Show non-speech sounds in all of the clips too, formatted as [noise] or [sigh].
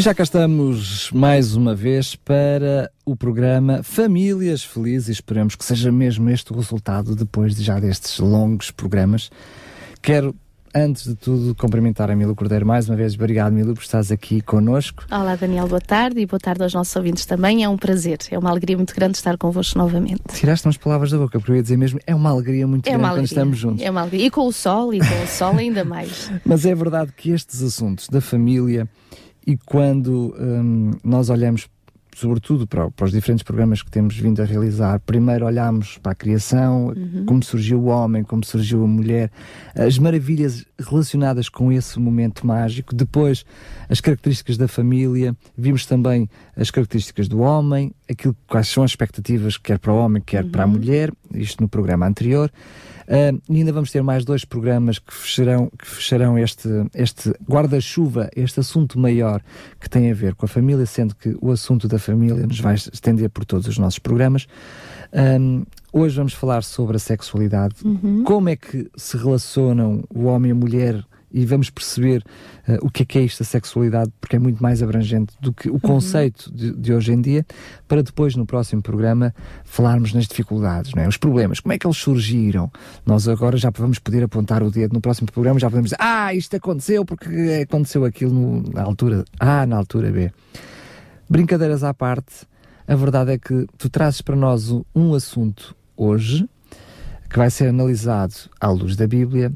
E já cá estamos mais uma vez para o programa Famílias Felizes. Esperamos que seja mesmo este o resultado depois de já destes longos programas. Quero antes de tudo, cumprimentar a Milo Cordeiro mais uma vez. Obrigado, Milo, por estares aqui connosco. Olá, Daniel, boa tarde e boa tarde aos nossos ouvintes também. É um prazer, é uma alegria muito grande estar convosco novamente. Tiraste umas palavras da boca, porque eu ia dizer mesmo, é uma alegria muito é grande alegria, quando estamos juntos. É uma alegria. E com o sol, e com o sol ainda mais. [laughs] Mas é verdade que estes assuntos da família e quando hum, nós olhamos sobretudo para, para, os diferentes programas que temos vindo a realizar, primeiro olhámos para a criação, uhum. como surgiu o homem, como surgiu a mulher, as maravilhas relacionadas com esse momento mágico, depois as características da família, vimos também as características do homem, aquilo quais são as expectativas quer para o homem, quer uhum. para a uhum. mulher, isto no programa anterior. Uh, e ainda vamos ter mais dois programas que fecharão, que fecharão este, este guarda-chuva, este assunto maior que tem a ver com a família, sendo que o assunto da família nos vai estender por todos os nossos programas. Um, hoje vamos falar sobre a sexualidade, uhum. como é que se relacionam o homem e a mulher e vamos perceber uh, o que é que é isto, a sexualidade, porque é muito mais abrangente do que o uhum. conceito de, de, hoje em dia, para depois, no próximo programa, falarmos nas dificuldades, não é? os problemas, como é que eles surgiram. Nós agora já vamos poder apontar o dedo no próximo programa, já podemos dizer, ah, isto aconteceu porque aconteceu aquilo no, na altura A, na altura B. Brincadeiras à parte, a verdade é que tu trazes para nós um assunto hoje que vai ser analisado à luz da Bíblia,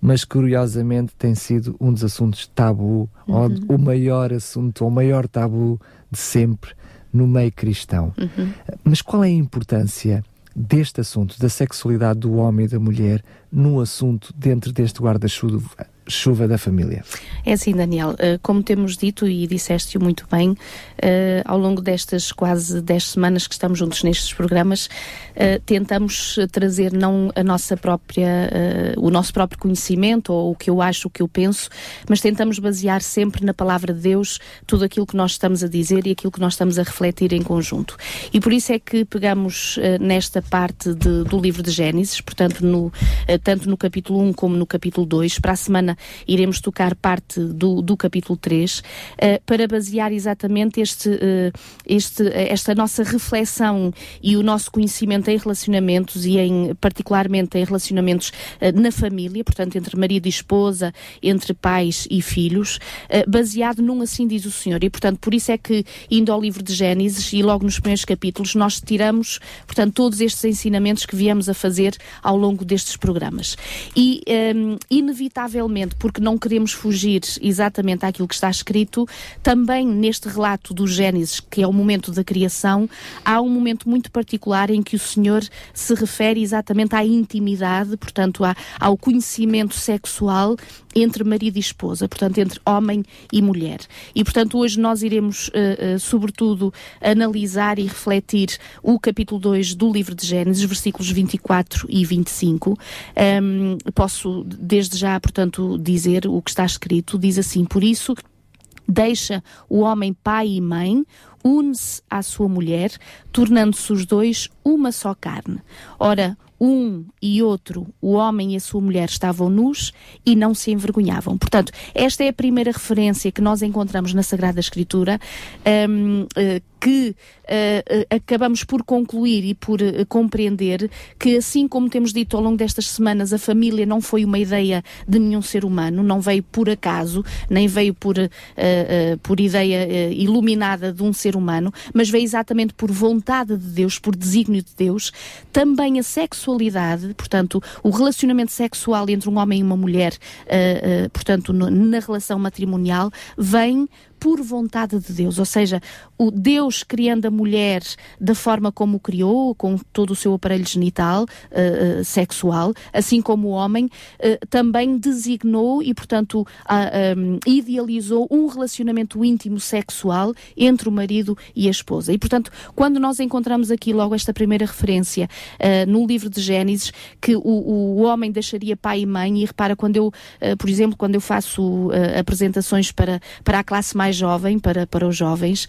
mas curiosamente tem sido um dos assuntos tabu, uhum. ou o maior assunto, ou o maior tabu de sempre no meio cristão. Uhum. Mas qual é a importância deste assunto, da sexualidade do homem e da mulher, no assunto dentro deste guarda-chuva chuva da família. É assim, Daniel, eh, como temos dito e disseste-o muito bem, eh, ao longo destas quase 10 semanas que estamos juntos nestes programas, eh, tentamos trazer não a nossa própria, o nosso próprio conhecimento ou o que eu acho, o que eu penso, mas tentamos basear sempre na palavra de Deus tudo aquilo que nós estamos a dizer e aquilo que nós estamos a refletir em conjunto. E por isso é que pegamos nesta parte de, do livro de Gênesis, portanto, no, tanto no capítulo 1 como no capítulo 2, para a semana iremos tocar parte do, do capítulo 3, uh, eh, para basear exatamente este, uh, este, esta nossa reflexão e o nosso conhecimento em relacionamentos e em, particularmente em relacionamentos na família, portanto, entre marido e esposa, entre pais e filhos, baseado num assim diz o Senhor. E, portanto, por isso é que, indo ao livro de Gênesis e logo nos primeiros capítulos, nós tiramos, portanto, todos estes ensinamentos que viemos a fazer ao longo destes programas. E, um, inevitavelmente, porque não queremos fugir exatamente àquilo que está escrito, também neste relato do Gênesis, que é o momento da criação, há um momento muito particular em que o Senhor se refere exatamente à intimidade, portanto, ao conhecimento sexual entre marido e esposa, portanto, entre homem e mulher. E, portanto, hoje nós iremos, uh, uh, sobretudo, analisar e refletir o capítulo 2 do livro de Gênesis, versículos 24 e 25. Um, posso, desde já, portanto, dizer o que está escrito. Diz assim: Por isso, deixa o homem pai e mãe, une-se à sua mulher, tornando-se os dois uma só carne. Ora, um e outro, o homem e a sua mulher, estavam nus e não se envergonhavam. Portanto, esta é a primeira referência que nós encontramos na Sagrada Escritura, um, eh, que uh, acabamos por concluir e por uh, compreender que, assim como temos dito ao longo destas semanas, a família não foi uma ideia de nenhum ser humano, não veio por acaso, nem veio por, por ideia iluminada de um ser humano, mas veio exatamente por vontade de Deus, por desígnio de Deus. Também a sexualidade, portanto, o relacionamento sexual entre um homem e uma mulher, portanto, no, na relação matrimonial, vem por vontade de Deus, ou seja, o Deus criando a mulher da forma como o criou, com todo o seu aparelho genital uh, uh, sexual, assim como o homem, uh, também designou e, portanto, um, idealizou um relacionamento íntimo sexual entre o marido e a esposa. E, portanto, quando nós encontramos aqui logo esta primeira referência no livro de Gênesis, que o, o, homem deixaria pai e mãe, e repara, quando eu, por exemplo, quando eu faço apresentações para, para a classe mais jovem, para, para os jovens,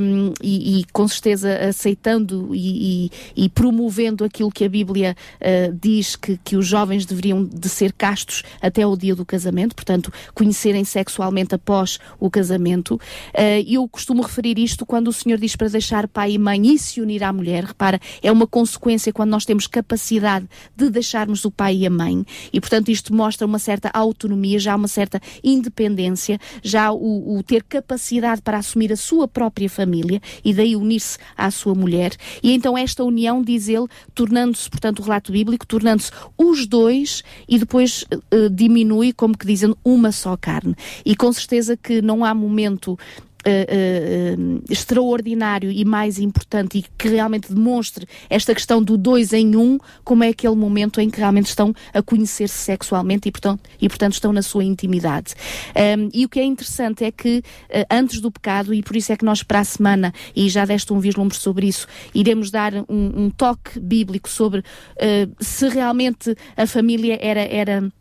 um, e, e, com certeza aceitando e, e, e, promovendo aquilo que a Bíblia uh, diz que, que os jovens deveriam de ser castos até o dia do casamento, portanto, conhecerem sexualmente após o casamento. Uh, eu costumo referir isto quando o Senhor diz para deixar pai e mãe e se unir à mulher. Repara, é uma consequência quando nós temos capacidade de deixarmos o pai e a mãe, e portanto isto mostra uma certa autonomia, já uma certa independência, já o, o ter capacidade para assumir a sua própria família e daí unir-se à sua mulher. E então esta união, diz ele, tornando-se, portanto, o relato bíblico, tornando-se os dois e depois uh, diminui, como que dizem, uma só carne. E com certeza que não há momento uh, extraordinário e mais importante e que realmente demonstre esta questão do dois em um, como é aquele momento em que realmente estão a conhecer-se sexualmente e portanto, e, portanto, estão na sua intimidade. Um, e o que é interessante é que uh, antes do pecado, e por isso é que nós para a semana, e já deste um vislumbre sobre isso, iremos dar um, um toque bíblico sobre uh, se realmente a família era, era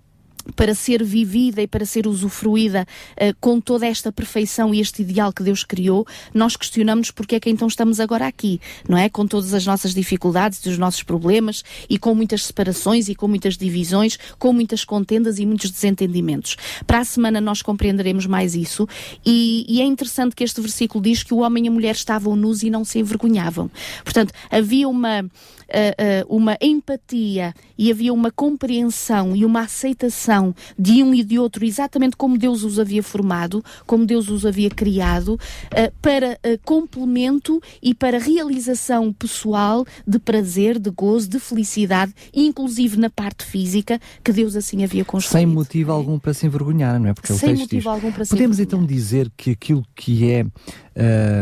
para ser vivida e para ser usufruída uh, com toda esta perfeição e este ideal que Deus criou, nós questionamos porque é que então estamos agora aqui, não é? Com todas as nossas dificuldades, os nossos problemas e com muitas separações e com muitas divisões, com muitas contendas e muitos desentendimentos. Para a semana nós compreenderemos mais isso e, e é interessante que este versículo diz que o homem e a mulher estavam nus e não se envergonhavam. Portanto, havia uma uh, uma empatia e havia uma compreensão e uma aceitação de um e de outro, exatamente como Deus os havia formado, como Deus os havia criado, uh, para complemento e para realização pessoal de prazer, de gozo, de felicidade, inclusive na parte física, que Deus assim havia construído. Sem motivo algum para se envergonhar, não é? Porque Sem motivo diz, algum para se Podemos então dizer que aquilo que é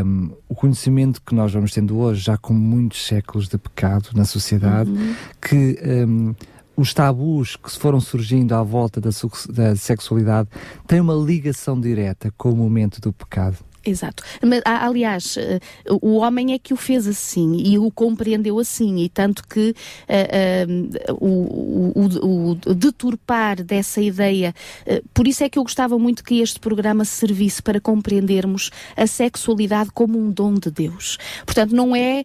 um, o conhecimento que nós vamos tendo hoje, já com muitos séculos de pecado na sociedade, uhum. que um, os tabus que foram surgindo à volta da, da sexualidade têm uma ligação direta com o momento do pecado. Exato. Mas, aliás, eh, o homem é que o fez assim e o compreendeu assim, e tanto que uh, uh, o, o, o, deturpar dessa ideia. Uh, por isso é que eu gostava muito que este programa servisse para compreendermos a sexualidade como um dom de Deus. Portanto, não é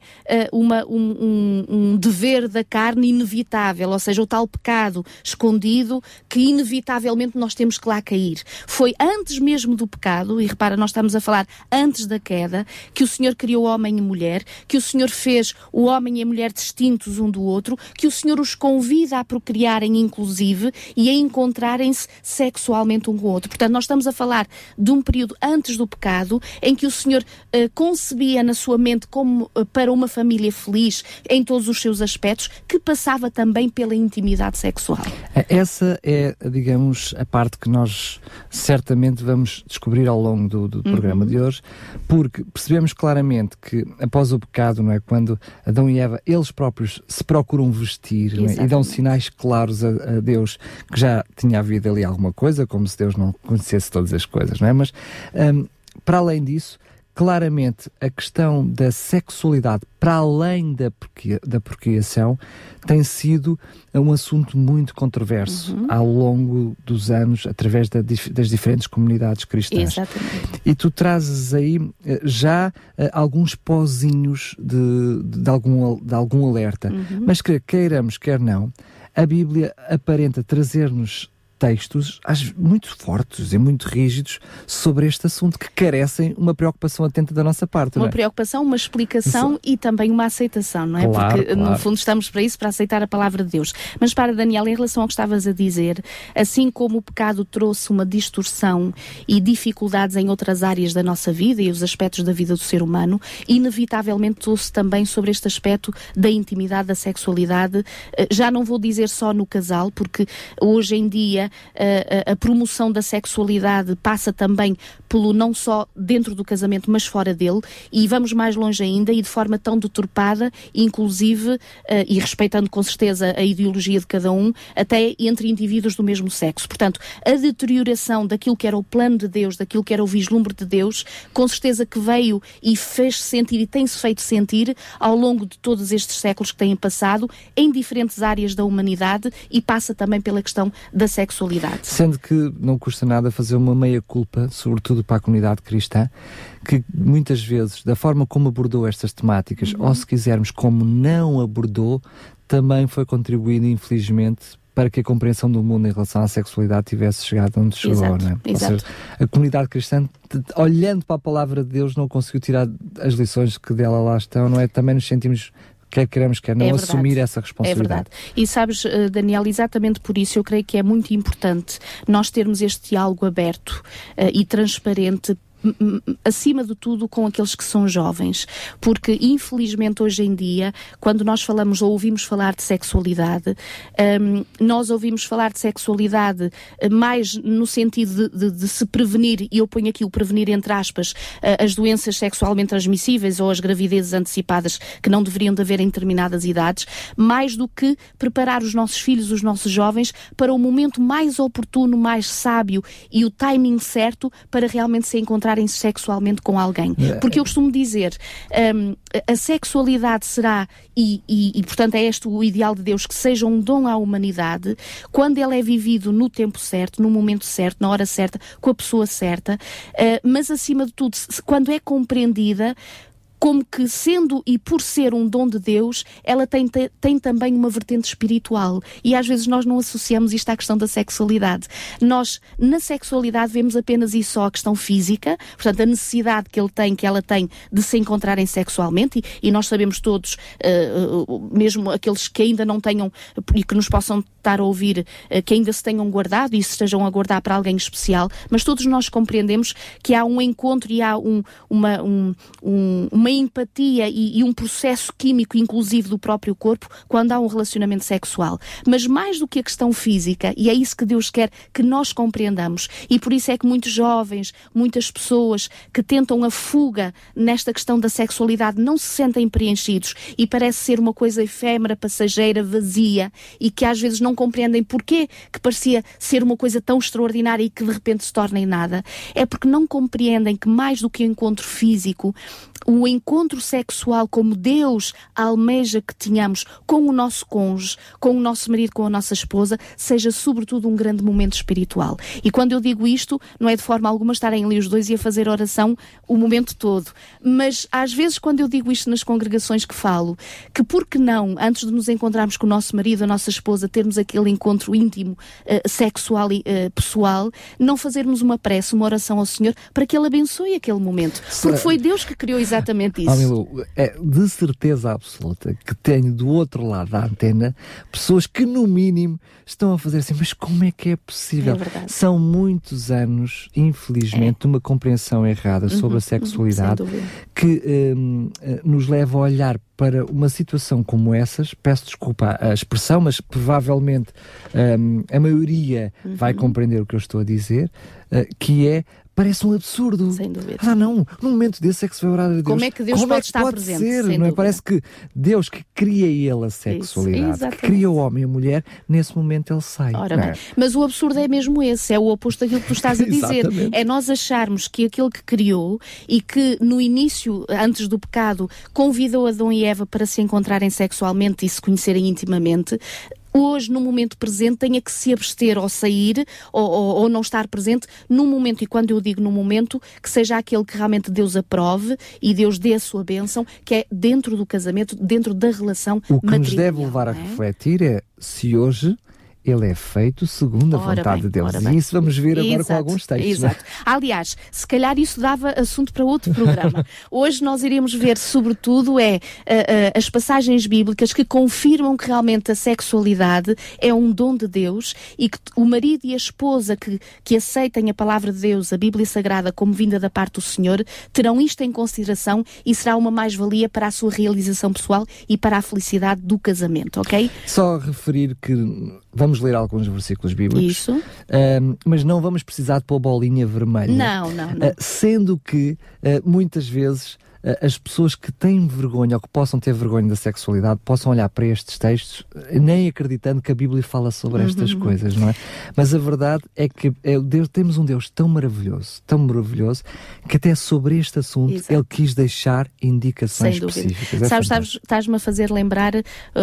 uma, um, um, um dever da carne inevitável, ou seja, o tal pecado escondido que inevitavelmente nós temos que lá cair. Foi antes mesmo do pecado, e repara, nós estamos a falar antes da queda, que o Senhor criou homem e mulher, que o Senhor fez o homem e a mulher distintos um do outro, que o Senhor os convida a procriarem inclusive e a encontrarem-se sexualmente um com o outro. Portanto, nós estamos a falar de um período antes do pecado, em que o Senhor uh, concebia na sua mente como uh, para uma família feliz em todos os seus aspectos, que passava também pela intimidade sexual. Essa é, digamos, a parte que nós certamente vamos descobrir ao longo do, do programa uhum. de hoje, porque percebemos claramente que após o pecado, não é, quando Adão e Eva eles próprios se procuram vestir é, e dão sinais claros a, a, Deus que já tinha havido ali alguma coisa, como se Deus não conhecesse todas as coisas, não é? Mas um, para além disso, claramente a questão da sexualidade para além da, da procriação tem sido um assunto muito controverso uhum. ao longo dos anos através da, das diferentes comunidades cristãs. Exatamente. E tu trazes aí eh, já uh, alguns pozinhos de, de, de, algum, de algum alerta, uhum. mas que queiramos, quer não, a Bíblia aparenta trazer-nos textos muito fortes e muito rígidos sobre este assunto que carecem uma preocupação atenta da nossa parte. Uma é? preocupação, uma explicação isso. e também uma aceitação, não é? Claro, Porque claro. no fundo estamos para isso, para aceitar a palavra de Deus. Mas para Daniel, em relação ao que estavas a dizer, assim como o pecado trouxe uma distorção e dificuldades em outras áreas da nossa vida e os aspectos da vida do ser humano, inevitavelmente trouxe também sobre este aspecto da intimidade, da sexualidade. Eh, já não vou dizer só no casal, porque hoje em dia a, a, promoção da sexualidade passa também pelo não só dentro do casamento, mas fora dele, e vamos mais longe ainda e de forma tão deturpada, inclusive, uh, e respeitando com certeza a ideologia de cada um, até entre indivíduos do mesmo sexo. Portanto, a deterioração daquilo que era o plano de Deus, daquilo que era o vislumbre de Deus, com certeza que veio e fez sentir e tem-se feito sentir ao longo de todos estes séculos que têm passado em diferentes áreas da humanidade e passa também pela questão da sexualidade. Sendo que não custa nada fazer uma meia-culpa, sobretudo para a comunidade cristã, que muitas vezes, da forma como abordou estas temáticas, uhum. ou se quisermos, como não abordou, também foi contribuído, infelizmente, para que a compreensão do mundo em relação à sexualidade tivesse chegado onde chegou, exato, não é? Exato. Ou seja, a comunidade cristã, olhando para a palavra de Deus, não conseguiu tirar as lições que dela lá estão, não é? Também nos sentimos quer queremos, quer não, é assumir essa responsabilidade. É verdade. E sabes, eh, Daniel, exatamente por isso eu creio que é muito importante nós termos este diálogo aberto uh, e transparente acima de tudo com aqueles que são jovens, porque infelizmente hoje em dia, quando nós falamos ou ouvimos falar de sexualidade, um, nós ouvimos falar de sexualidade eh, mais no sentido de, de, de, se prevenir, e eu ponho aqui o prevenir entre aspas, uh, as doenças sexualmente transmissíveis ou as gravidezes antecipadas que não deveriam de haver em determinadas idades, mais do que preparar os nossos filhos, os nossos jovens, para o momento mais oportuno, mais sábio e o timing certo para realmente se encontrar encontrarem sexualmente com alguém. É. Porque eu costumo dizer, um, a sexualidade será, e, e, e, portanto é este o ideal de Deus, que seja um dom à humanidade, quando ele é vivido no tempo certo, no momento certo, na hora certa, com a pessoa certa, uh, mas acima de tudo, quando é compreendida como que sendo e por ser um dom de Deus, ela tem, tem também uma vertente espiritual. E às vezes nós não associamos isto à questão da sexualidade. Nós, na sexualidade, vemos apenas e só a questão física, portanto, a necessidade que ele tem, que ela tem de se encontrarem sexualmente, e, e nós sabemos todos, uh, mesmo aqueles que ainda não tenham e que nos possam estar a ouvir, uh, que ainda se tenham guardado e se estejam a guardar para alguém especial, mas todos nós compreendemos que há um encontro e há um, uma, um, um, uma uma empatia e, e, um processo químico, inclusive do próprio corpo, quando há um relacionamento sexual. Mas mais do que a questão física, e é isso que Deus quer que nós compreendamos, e por isso é que muitos jovens, muitas pessoas que tentam a fuga nesta questão da sexualidade não se sentem preenchidos e parece ser uma coisa efêmera, passageira, vazia e que às vezes não compreendem porquê que parecia ser uma coisa tão extraordinária e que de repente se torna em nada. É porque não compreendem que mais do que o encontro físico, o encontro sexual como Deus almeja que tenhamos com o nosso cônjuge, com o nosso marido, com a nossa esposa, seja sobretudo um grande momento espiritual. E quando eu digo isto, não é de forma alguma estarem ali os dois e a fazer oração o momento todo. Mas às vezes, quando eu digo isto nas congregações que falo, que por que não, antes de nos encontrarmos com o nosso marido, a nossa esposa, termos aquele encontro íntimo, uh, sexual e uh, pessoal, não fazermos uma prece, uma oração ao Senhor para que Ele abençoe aquele momento. Porque foi Deus que criou exatamente isso. Amigo, é de certeza absoluta que tenho do outro lado da antena pessoas que, no mínimo, estão a fazer assim, mas como é que é possível? É São muitos anos, infelizmente, é. de uma compreensão errada uhum, sobre a uhum, sexualidade uhum, que um, eh, nos leva a olhar para uma situação como essas, peço desculpa a expressão, mas provavelmente um, a maioria uhum. vai compreender o que eu estou a dizer, uh, que é parece um absurdo. Sem dúvida. Ah, não, num momento desse é que se vai orar a Deus. Como é que Deus Como pode é que estar pode presente? Ser, não é? Parece que Deus que cria ele a sexualidade, que cria o homem e a mulher, nesse momento ele sai. Ora bem, é? mas o absurdo é mesmo esse, é o oposto daquilo que tu estás a [laughs] dizer. é nós acharmos que aquele que criou e que no início, antes do pecado, convidou Adão e Eva para se encontrarem sexualmente e se conhecerem intimamente, hoje, no momento presente, tenha que se abster ou sair ou, ou, ou, não estar presente no momento, e quando eu digo no momento, que seja aquele que realmente Deus aprove e Deus dê a sua bênção, que é dentro do casamento, dentro da relação O que nos deve levar a é? refletir é se hoje ele é feito segundo a ora vontade bem, de Deus. E isso vamos ver agora com alguns textos. É? Exato. Aliás, se calhar isso dava assunto para outro programa. [laughs] Hoje nós iremos ver, sobretudo, é uh, uh, as passagens bíblicas que confirmam que realmente a sexualidade é um dom de Deus e que o marido e a esposa que, que aceitem a palavra de Deus, a Bíblia Sagrada, como vinda da parte do Senhor, terão isto em consideração e será uma mais-valia para a sua realização pessoal e para a felicidade do casamento, ok? Só referir que vamos ler alguns versículos bíblicos. Isso. Uh, mas não vamos precisar de pôr bolinha vermelha. Não, não, não. Uh, sendo que muitas vezes as pessoas que têm vergonha ou que possam ter vergonha da sexualidade possam olhar para estes textos nem acreditando que a Bíblia fala sobre estas uhum. coisas, não é? Mas a verdade é que é, Deus, temos um Deus tão maravilhoso, tão maravilhoso, que até sobre este assunto Exato. Ele quis deixar indicações específicas. É sabes, sabes, estás-me a fazer lembrar uh,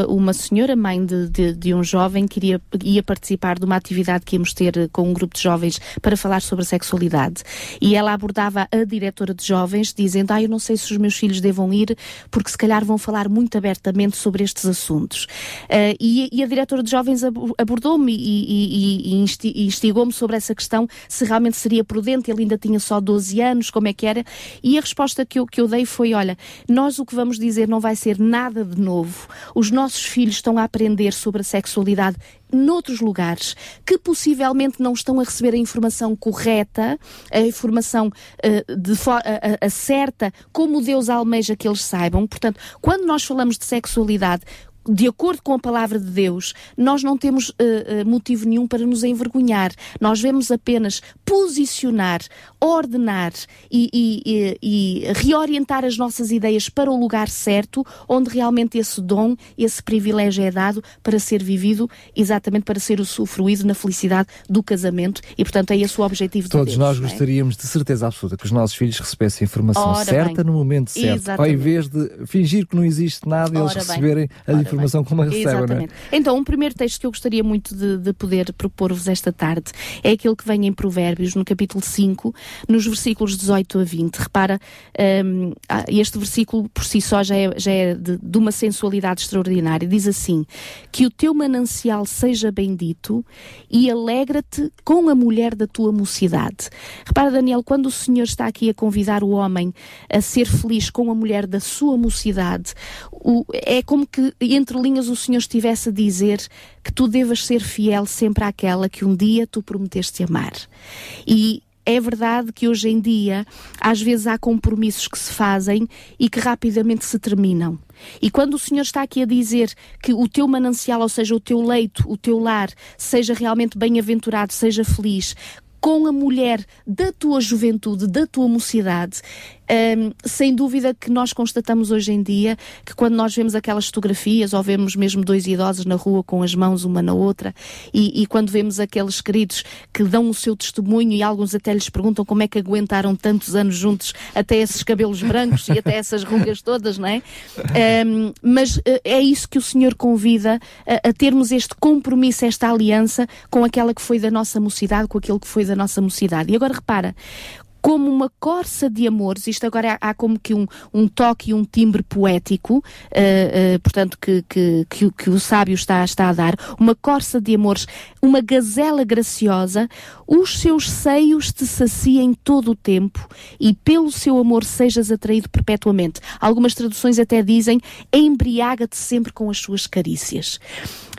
uma senhora, mãe de, de, de, um jovem, que iria, ia participar de uma atividade que íamos ter uh, com um grupo de jovens para falar sobre a sexualidade. E ela abordava a diretora de jovens, dizendo: Ah, eu não sei se os meus filhos devam ir, porque se calhar vão falar muito abertamente sobre estes assuntos. Uh, e, e, a diretora de jovens abordou-me e, e, e instigou-me sobre essa questão, se realmente seria prudente, ele ainda tinha só 12 anos, como é que era, e a resposta que eu, que eu dei foi, olha, nós o que vamos dizer não vai ser nada de novo, os nossos filhos estão a aprender sobre a sexualidade noutros lugares que possivelmente não estão a receber a informação correta, a informação uh, de a, a certa, como Deus almeja que eles saibam. Portanto, quando nós falamos de sexualidade, de acordo com a palavra de Deus, nós não temos uh, motivo nenhum para nos envergonhar. Nós vemos apenas posicionar, ordenar e, e, e, e, reorientar as nossas ideias para o lugar certo, onde realmente esse dom, esse privilégio é dado para ser vivido, exatamente para ser usufruído na felicidade do casamento. E, portanto, é esse o objetivo Todos de Deus. Todos nós é? gostaríamos, de certeza absoluta, que os nossos filhos recebessem a informação Ora certa bem. no momento certo, exatamente. ao invés de fingir que não existe nada e eles receberem a informação informação como a recebem, não é? Então, um primeiro texto que eu gostaria muito de, de poder propor-vos esta tarde é aquele que vem em Provérbios, no capítulo 5, nos versículos 18 a 20. Repara, um, ah, este versículo por si só já é, já é de, de uma sensualidade extraordinária. Diz assim: Que o teu manancial seja bendito e alegra-te com a mulher da tua mocidade. Repara, Daniel, quando o Senhor está aqui a convidar o homem a ser feliz com a mulher da sua mocidade, o, é como que entre linhas o Senhor estivesse a dizer que tu devas ser fiel sempre àquela que um dia tu prometeste amar. E é verdade que hoje em dia, às vezes há compromissos que se fazem e que rapidamente se terminam. E quando o Senhor está aqui a dizer que o teu manancial, ou seja, o teu leito, o teu lar, seja realmente bem-aventurado, seja feliz, com a mulher da tua juventude, da tua mocidade, um, sem dúvida que nós constatamos hoje em dia que quando nós vemos aquelas fotografias ou vemos mesmo dois idosos na rua com as mãos uma na outra e, e quando vemos aqueles queridos que dão o seu testemunho e alguns até lhes perguntam como é que aguentaram tantos anos juntos até esses cabelos brancos e até essas rugas todas, não é? Um, mas uh, é isso que o Senhor convida a, a termos este compromisso, esta aliança com aquela que foi da nossa mocidade, com aquilo que foi da nossa mocidade. E agora repara, como uma corça de amores, isto agora há, como que um, um toque e um timbre poético, uh, uh, portanto, que, que, que, que, o sábio está, está a dar, uma corça de amores, uma gazela graciosa, os seus seios te saciem todo o tempo e pelo seu amor sejas atraído perpetuamente. Algumas traduções até dizem, embriaga-te sempre com as suas carícias.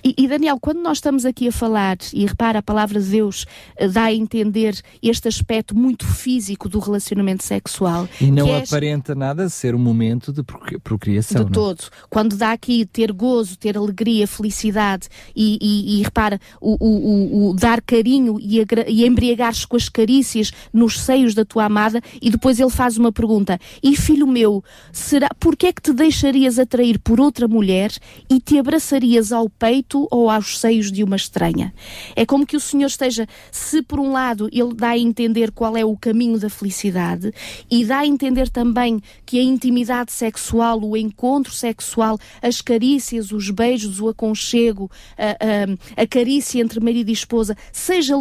E, e, Daniel, quando nós estamos aqui a falar, e repara, a palavra de Deus uh, dá a entender este aspecto muito físico do relacionamento sexual. E não é aparenta nada ser um momento de procriação. De não? É? todo. Quando dá aqui ter gozo, ter alegria, felicidade e, e, e repara, o, o, o, dar carinho e, e embriagar-se com as carícias nos seios da tua amada, e depois ele faz uma pergunta: E filho meu, será, porquê é que te deixarias atrair por outra mulher e te abraçarias ao peito? peito ou aos seios de uma estranha. É como que o Senhor esteja, se por um lado ele dá a entender qual é o caminho da felicidade e dá a entender também que a intimidade sexual, o encontro sexual, as carícias, os beijos, o aconchego, a, a, a carícia entre marido e esposa, seja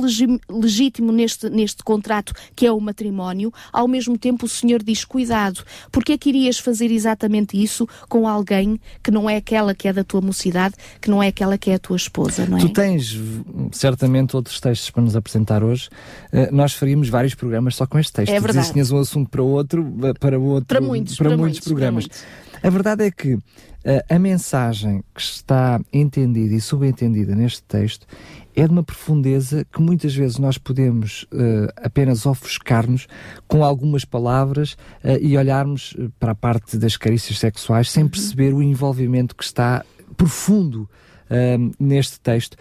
legítimo neste, neste contrato que é o matrimónio, ao mesmo tempo o Senhor diz: cuidado, porque é que irias fazer exatamente isso com alguém que não é aquela que é da tua mocidade, que não é aquela que é a tua esposa, não é? Tu tens certamente outros textos para nos apresentar hoje. Uh, nós faríamos vários programas só com este texto. É verdade. tinhas um assunto para outro, eh, para outro, para muitos, para, para muitos, muitos, programas. Para muitos. A verdade é que uh, a mensagem que está entendida e subentendida neste texto é de uma profundeza que muitas vezes nós podemos uh, apenas ofuscar-nos com algumas palavras uh, e olharmos para a parte das carícias sexuais sem uhum. perceber o envolvimento que está profundo neste texto,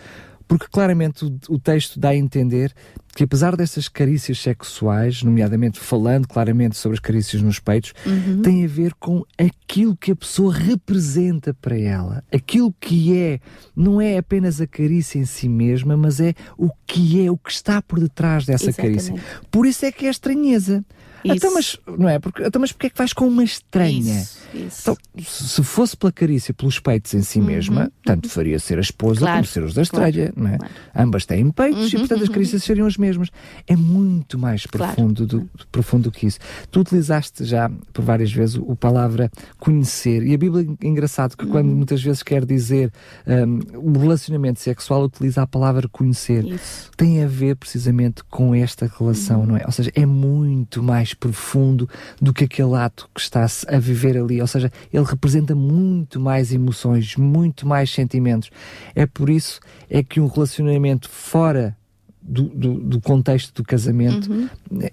porque claramente o, o texto dá a entender que apesar dessas carícias sexuais, nomeadamente falando claramente sobre as carícias nos peitos, uhum. tem a ver com aquilo que a pessoa representa para ela. Aquilo que é, não é apenas a carícia em si mesma, mas é o que é, o que está por detrás dessa Exatamente. carícia. Por isso é que é estranheza. Então, mas, não é? Porque, então, mas porquê é que vais com uma estranha? Isso, isso. Então, se fosse pela carícia, pelos peitos em si uhum, mesma, uhum. tanto faria ser a esposa claro, como ser os da estrela, claro, não é? Claro. Ambas têm peitos uhum, e, portanto, as uhum. carícias seriam as mesmas. É muito mais profundo, do, profundo do que isso. Tu utilizaste já por várias vezes o palavra conhecer, e a Bíblia é engraçado que quando uhum. muitas vezes quer dizer um, o relacionamento sexual, utiliza a palavra conhecer. Isso. Tem a ver precisamente com esta relação, uhum. não é? Ou seja, é muito mais profundo do que aquele ato que está-se a viver ali. Ou seja, ele representa muito mais emoções, muito mais sentimentos. É por isso é que um relacionamento fora do, do, do, contexto do casamento uhum.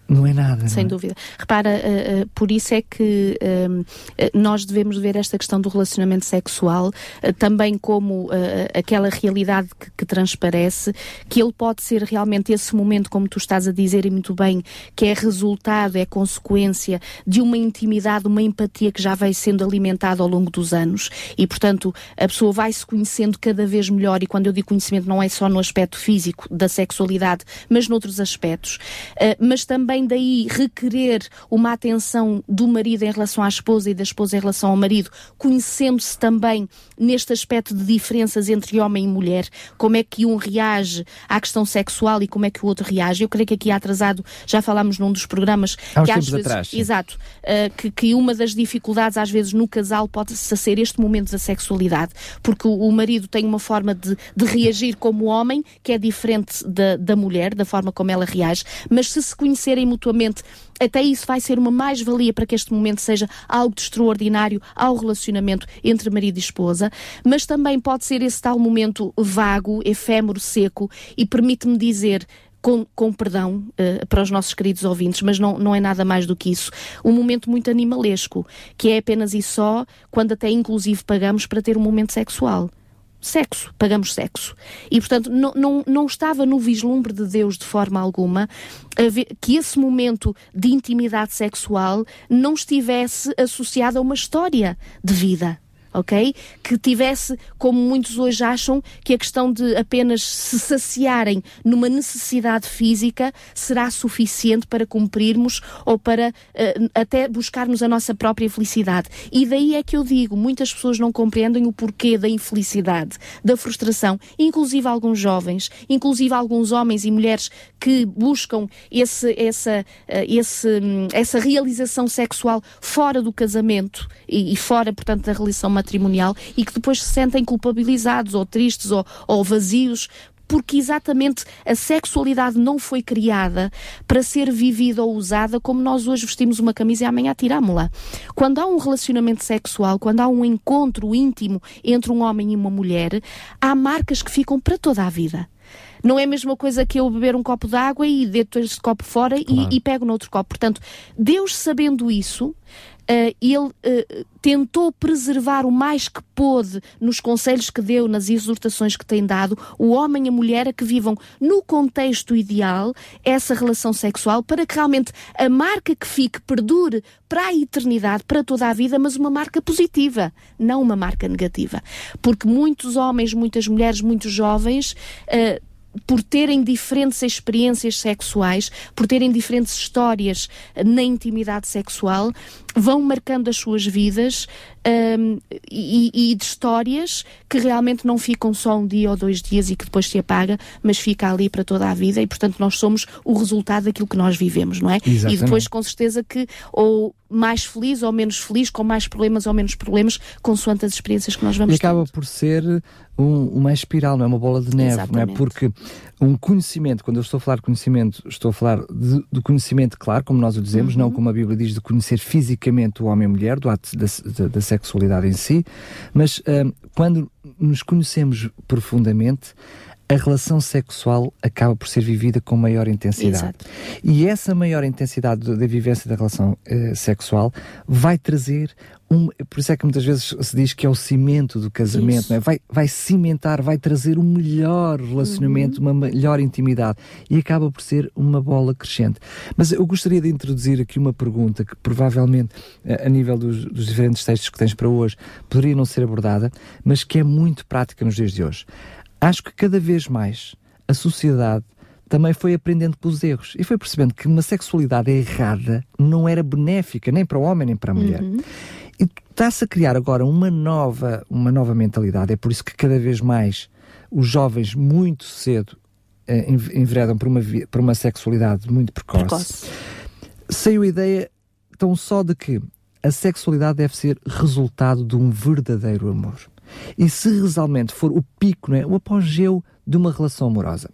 não é nada. Sem é? dúvida. Repara, uh, uh, por isso é que uh, nós devemos ver esta questão do relacionamento sexual também como aquela realidade que, que, transparece, que ele pode ser realmente esse momento, como tu estás a dizer e muito bem, que é resultado, é consequência de uma intimidade, uma empatia que já vai sendo alimentada ao longo dos anos e, portanto, a pessoa vai se conhecendo cada vez melhor e quando eu digo conhecimento não é só no aspecto físico da sexualidade mas noutros aspectos. Uh, mas também daí requerer uma atenção do marido em relação à esposa e da esposa em relação ao marido, conhecendo-se também neste aspecto de diferenças entre homem e mulher, como é que um reage à questão sexual e como é que o outro reage. Eu creio que aqui atrasado já falámos num dos programas Há que às vezes, atrás, exato, uh, que, que uma das dificuldades às vezes no casal pode ser este momento da sexualidade, porque o, o marido tem uma forma de, de reagir como homem que é diferente da, da da mulher, da forma como ela reage, mas se se conhecerem mutuamente, até isso vai ser uma mais-valia para que este momento seja algo de extraordinário ao relacionamento entre marido e esposa, mas também pode ser esse tal momento vago, efêmero, seco, e permite-me dizer com, com, perdão uh, para os nossos queridos ouvintes, mas não, não é nada mais do que isso. Um momento muito animalesco, que é apenas e só quando até inclusive pagamos para ter um momento sexual sexo, pagamos sexo. E, portanto, não, não, não estava no vislumbre de Deus de forma alguma ver, que esse momento de intimidade sexual não estivesse associado a uma história de vida ok? Que tivesse, como muitos hoje acham, que a questão de apenas se saciarem numa necessidade física será suficiente para cumprirmos ou para uh, até buscarmos a nossa própria felicidade. E daí é que eu digo, muitas pessoas não compreendem o porquê da infelicidade, da frustração, inclusive alguns jovens, inclusive alguns homens e mulheres que buscam esse, essa, uh, esse, um, essa realização sexual fora do casamento e, e fora, portanto, da relação matrimonial e que depois se sentem culpabilizados ou tristes ou, ou vazios porque exatamente a sexualidade não foi criada para ser vivida ou usada como nós hoje vestimos uma camisa e amanhã tirámo-la. Quando há um relacionamento sexual, quando há um encontro íntimo entre um homem e uma mulher, há marcas que ficam para toda a vida. Não é a mesma coisa que eu beber um copo de água e deito este copo fora claro. e, e pego noutro copo. Portanto, Deus sabendo isso, ele uh, tentou preservar o mais que pôde nos conselhos que deu, nas exortações que tem dado, o homem e a mulher a que vivam no contexto ideal essa relação sexual para que realmente a marca que fique perdure para a eternidade, para toda a vida, mas uma marca positiva, não uma marca negativa. Porque muitos homens, muitas mulheres, muitos jovens. Uh, por terem diferentes experiências sexuais, por terem diferentes histórias na intimidade sexual, vão marcando as suas vidas um, e, e, de histórias que realmente não ficam só um dia ou dois dias e que depois se apaga, mas fica ali para toda a vida e, portanto, nós somos o resultado daquilo que nós vivemos, não é? Exatamente. E depois, com certeza, que ou mais feliz ou menos feliz, com mais problemas ou menos problemas, consoante as experiências que nós vamos E acaba tendo. por ser um, uma espiral, não é? Uma bola de neve, Exatamente. não é? Porque um conhecimento, quando eu estou a falar de conhecimento, estou a falar de, do conhecimento, claro, como nós o dizemos, uhum. não como a Bíblia diz, de conhecer fisicamente o homem e a mulher, do ato da, da, da sexualidade em si, mas um, quando nos conhecemos profundamente, a relação sexual acaba por ser vivida com maior intensidade. Exato. E essa maior intensidade da vivência da relação uh, sexual vai trazer um, por isso é que muitas vezes se diz que é o cimento do casamento, é? vai, vai cimentar, vai trazer um melhor relacionamento, uhum. uma melhor intimidade e acaba por ser uma bola crescente. Mas eu gostaria de introduzir aqui uma pergunta que provavelmente, a nível dos, dos diferentes textos que tens para hoje, poderia não ser abordada, mas que é muito prática nos dias de hoje. Acho que cada vez mais a sociedade também foi aprendendo com os erros e foi percebendo que uma sexualidade errada não era benéfica nem para o homem nem para a mulher. Uhum. E está-se a criar agora uma nova, uma nova mentalidade. É por isso que cada vez mais os jovens muito cedo eh, enveredam por uma, por uma sexualidade muito precoce. precoce. Saiu a ideia tão só de que a sexualidade deve ser resultado de um verdadeiro amor. E se realmente for o pico, né, o apogeu de uma relação amorosa.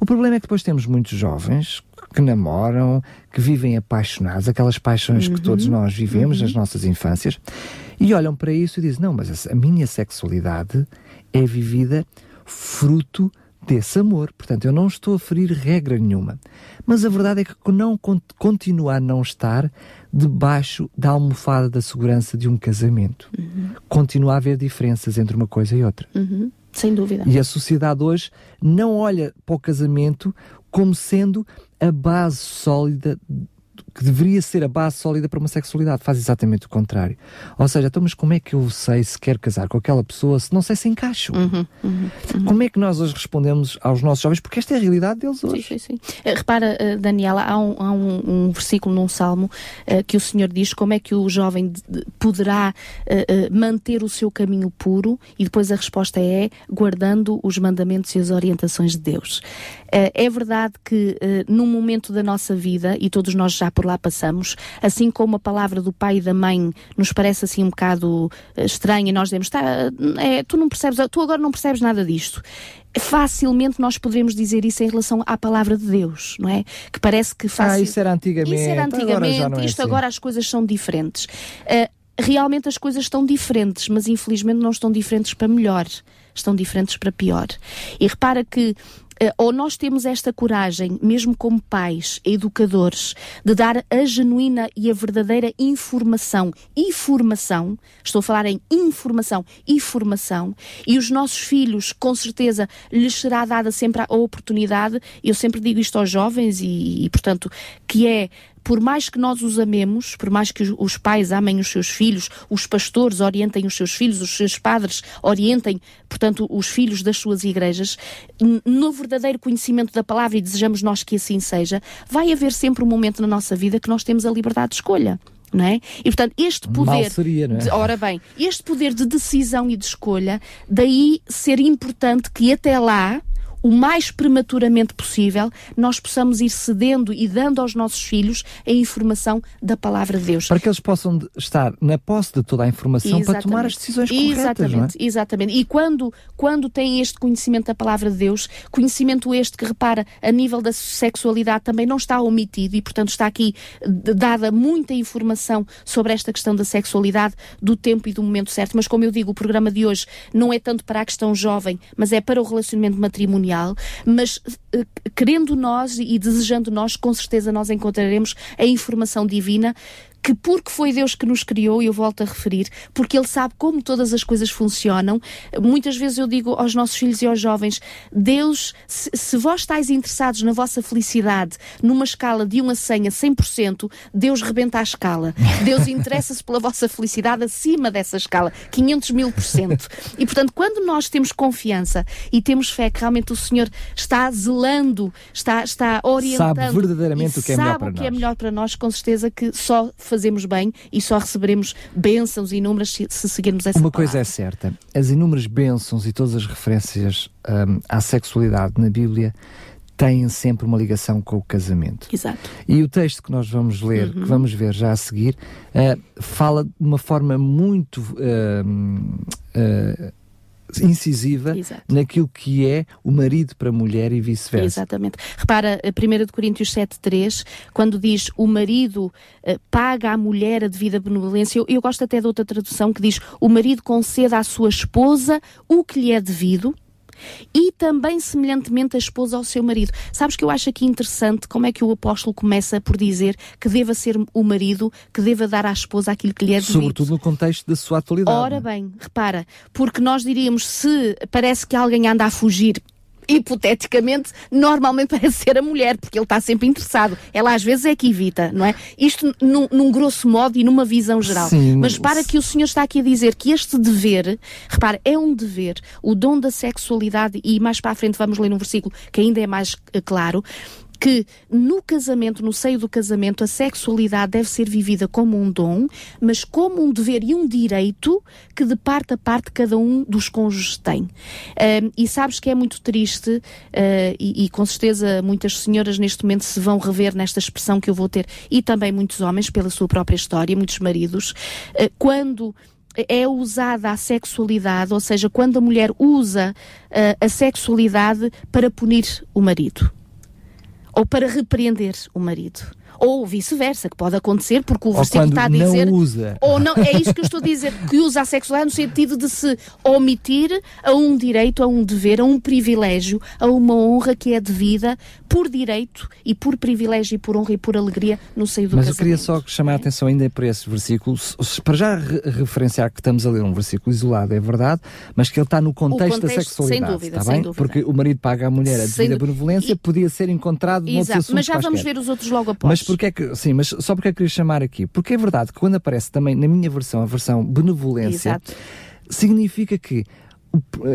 O problema é que depois temos muitos jovens que namoram, que vivem apaixonados, aquelas paixões uhum. que todos nós vivemos uhum. nas nossas infâncias, e olham para isso e dizem: Não, mas a minha sexualidade é vivida fruto desse amor. Portanto, eu não estou a ferir regra nenhuma. Mas a verdade é que não continua a não estar debaixo da almofada da segurança de um casamento. Uhum. Continua a haver diferenças entre uma coisa e outra. Uhum. Sem dúvida. E a sociedade hoje não olha para o casamento como sendo a base sólida que deveria ser a base sólida para uma sexualidade, faz exatamente o contrário. Ou seja, então, mas como é que eu sei se quero casar com aquela pessoa se não sei se encaixo? Uhum, uhum, uhum. Como é que nós hoje respondemos aos nossos jovens? Porque esta é a realidade deles hoje. Sim, sim, sim. Uh, repara, uh, Daniela, há, um, há um, um, versículo num salmo uh, que o Senhor diz como é que o jovem poderá manter o seu caminho puro e depois a resposta é guardando os mandamentos e as orientações de Deus. é verdade que num momento da nossa vida, e todos nós já por lá passamos, assim como a palavra do pai e da mãe nos parece assim um bocado eh, estranha e nós dizemos, tá, é, tu não percebes, tu agora não percebes nada disto facilmente nós poderemos dizer isso em relação à palavra de Deus, não é? Que parece que fácil... Ah, isso era antigamente. Isso era antigamente, agora é isto assim. agora as coisas são diferentes. Uh, realmente as coisas estão diferentes, mas infelizmente não estão diferentes para melhor, estão diferentes para pior. E repara que eh, ou nós temos esta coragem, mesmo como pais, educadores, de dar a genuína e a verdadeira informação, informação, estou a falar em informação e formação, e os nossos filhos, com certeza, lhes será dada sempre a oportunidade, eu sempre digo isto aos jovens e, e portanto, que é por mais que nós os amemos, por mais que os pais amem os seus filhos, os pastores orientem os seus filhos, os seus padres orientem, portanto, os filhos das suas igrejas, no verdadeiro conhecimento da palavra, e desejamos nós que assim seja, vai haver sempre um momento na nossa vida que nós temos a liberdade de escolha. Não é? E portanto, este poder. Seria, não é? de, ora bem, este poder de decisão e de escolha, daí ser importante que até lá o mais prematuramente possível, nós possamos ir cedendo e dando aos nossos filhos a informação da palavra de Deus. Para que eles possam estar na posse de toda a informação exatamente. para tomar as decisões corretas. Exatamente, é? exatamente. E quando, quando têm este conhecimento da palavra de Deus, conhecimento este que, repara, a nível da sexualidade também não está omitido e, portanto, está aqui dada muita informação sobre esta questão da sexualidade, do tempo e do momento certo. Mas, como eu digo, o programa de hoje não é tanto para a questão jovem, mas é para o relacionamento matrimonial mas uh, querendo nós e desejando nós, com certeza nós encontraremos a informação divina que porque foi Deus que nos criou, e eu volto a referir, porque Ele sabe como todas as coisas funcionam. Muitas vezes eu digo aos nossos filhos e aos jovens: Deus, se, se vós estáis interessados na vossa felicidade numa escala de 1 a 100 a 100%, Deus rebenta a escala. Deus [laughs] interessa-se pela vossa felicidade acima dessa escala, 500 mil por cento. E portanto, quando nós temos confiança e temos fé que realmente o Senhor está zelando, está, está orientando, sabe verdadeiramente o que é melhor para nós. o que é melhor para nós, com certeza que só fazemos bem e só receberemos bênçãos inúmeras se, se seguirmos essa Uma palavra. coisa é certa, as inúmeras bênçãos e todas as referências um, à sexualidade na Bíblia têm sempre uma ligação com o casamento. Exato. E o texto que nós vamos ler, uhum. que vamos ver já a seguir, uh, fala de uma forma muito uh, uh, incisiva Exato. naquilo que é o marido para a mulher e vice-versa. Exatamente. Repara, 1 Coríntios 7.3, quando diz o marido uh, paga à mulher a devida benevolência, eu, eu gosto até de outra tradução que diz o marido concede à sua esposa o que lhe é devido, E também, semelhantemente, a esposa ao seu marido. Sabes que eu acho aqui interessante como é que o apóstolo começa por dizer que deva ser o marido que deva dar à esposa aquilo que lhe é devido. Sobretudo no contexto da sua atualidade. Ora bem, repara, porque nós diríamos se parece que alguém anda a fugir hipoteticamente, normalmente [laughs] parece ser a mulher, porque ele está sempre interessado. Ela às vezes é que evita, não é? Isto num, num grosso modo e numa visão geral. Sim, mas para que o senhor está aqui a dizer que este dever, repara, é um dever, o dom da sexualidade, e mais para a frente vamos ler um versículo que ainda é mais eh, claro, que no casamento, no seio do casamento, a sexualidade deve ser vivida como um dom, mas como um dever e um direito que de parte a parte cada um dos cônjuges tem. Um, e sabes que é muito triste, uh, e, e, com certeza muitas senhoras neste momento se vão rever nesta expressão que eu vou ter, e também muitos homens pela sua própria história, muitos maridos, uh, quando é usada a sexualidade, ou seja, quando a mulher usa uh, a sexualidade para punir o marido ou para repreender o marido ou vice-versa, que pode acontecer, porque o versículo está a dizer. Não usa. Ou não, é isso que eu estou a dizer, que usa a sexualidade no sentido de se omitir a um direito, a um dever, a um privilégio, a uma honra que é devida por direito e por privilégio e por honra e por alegria no seio do Mas casamento. eu queria só chamar a atenção ainda para esse versículo, para já re referenciar que estamos a ler um versículo isolado, é verdade, mas que ele está no contexto, contexto da sexualidade, sem dúvida, está bem? Dúvida. Porque o marido paga à mulher a devida benevolência, e... podia ser encontrado Exato, mas já vamos ver os outros logo após. Mas porque é que, sim, mas só porque é que queria chamar aqui? Porque é verdade que quando aparece também na minha versão, a versão benevolência, Exato. significa que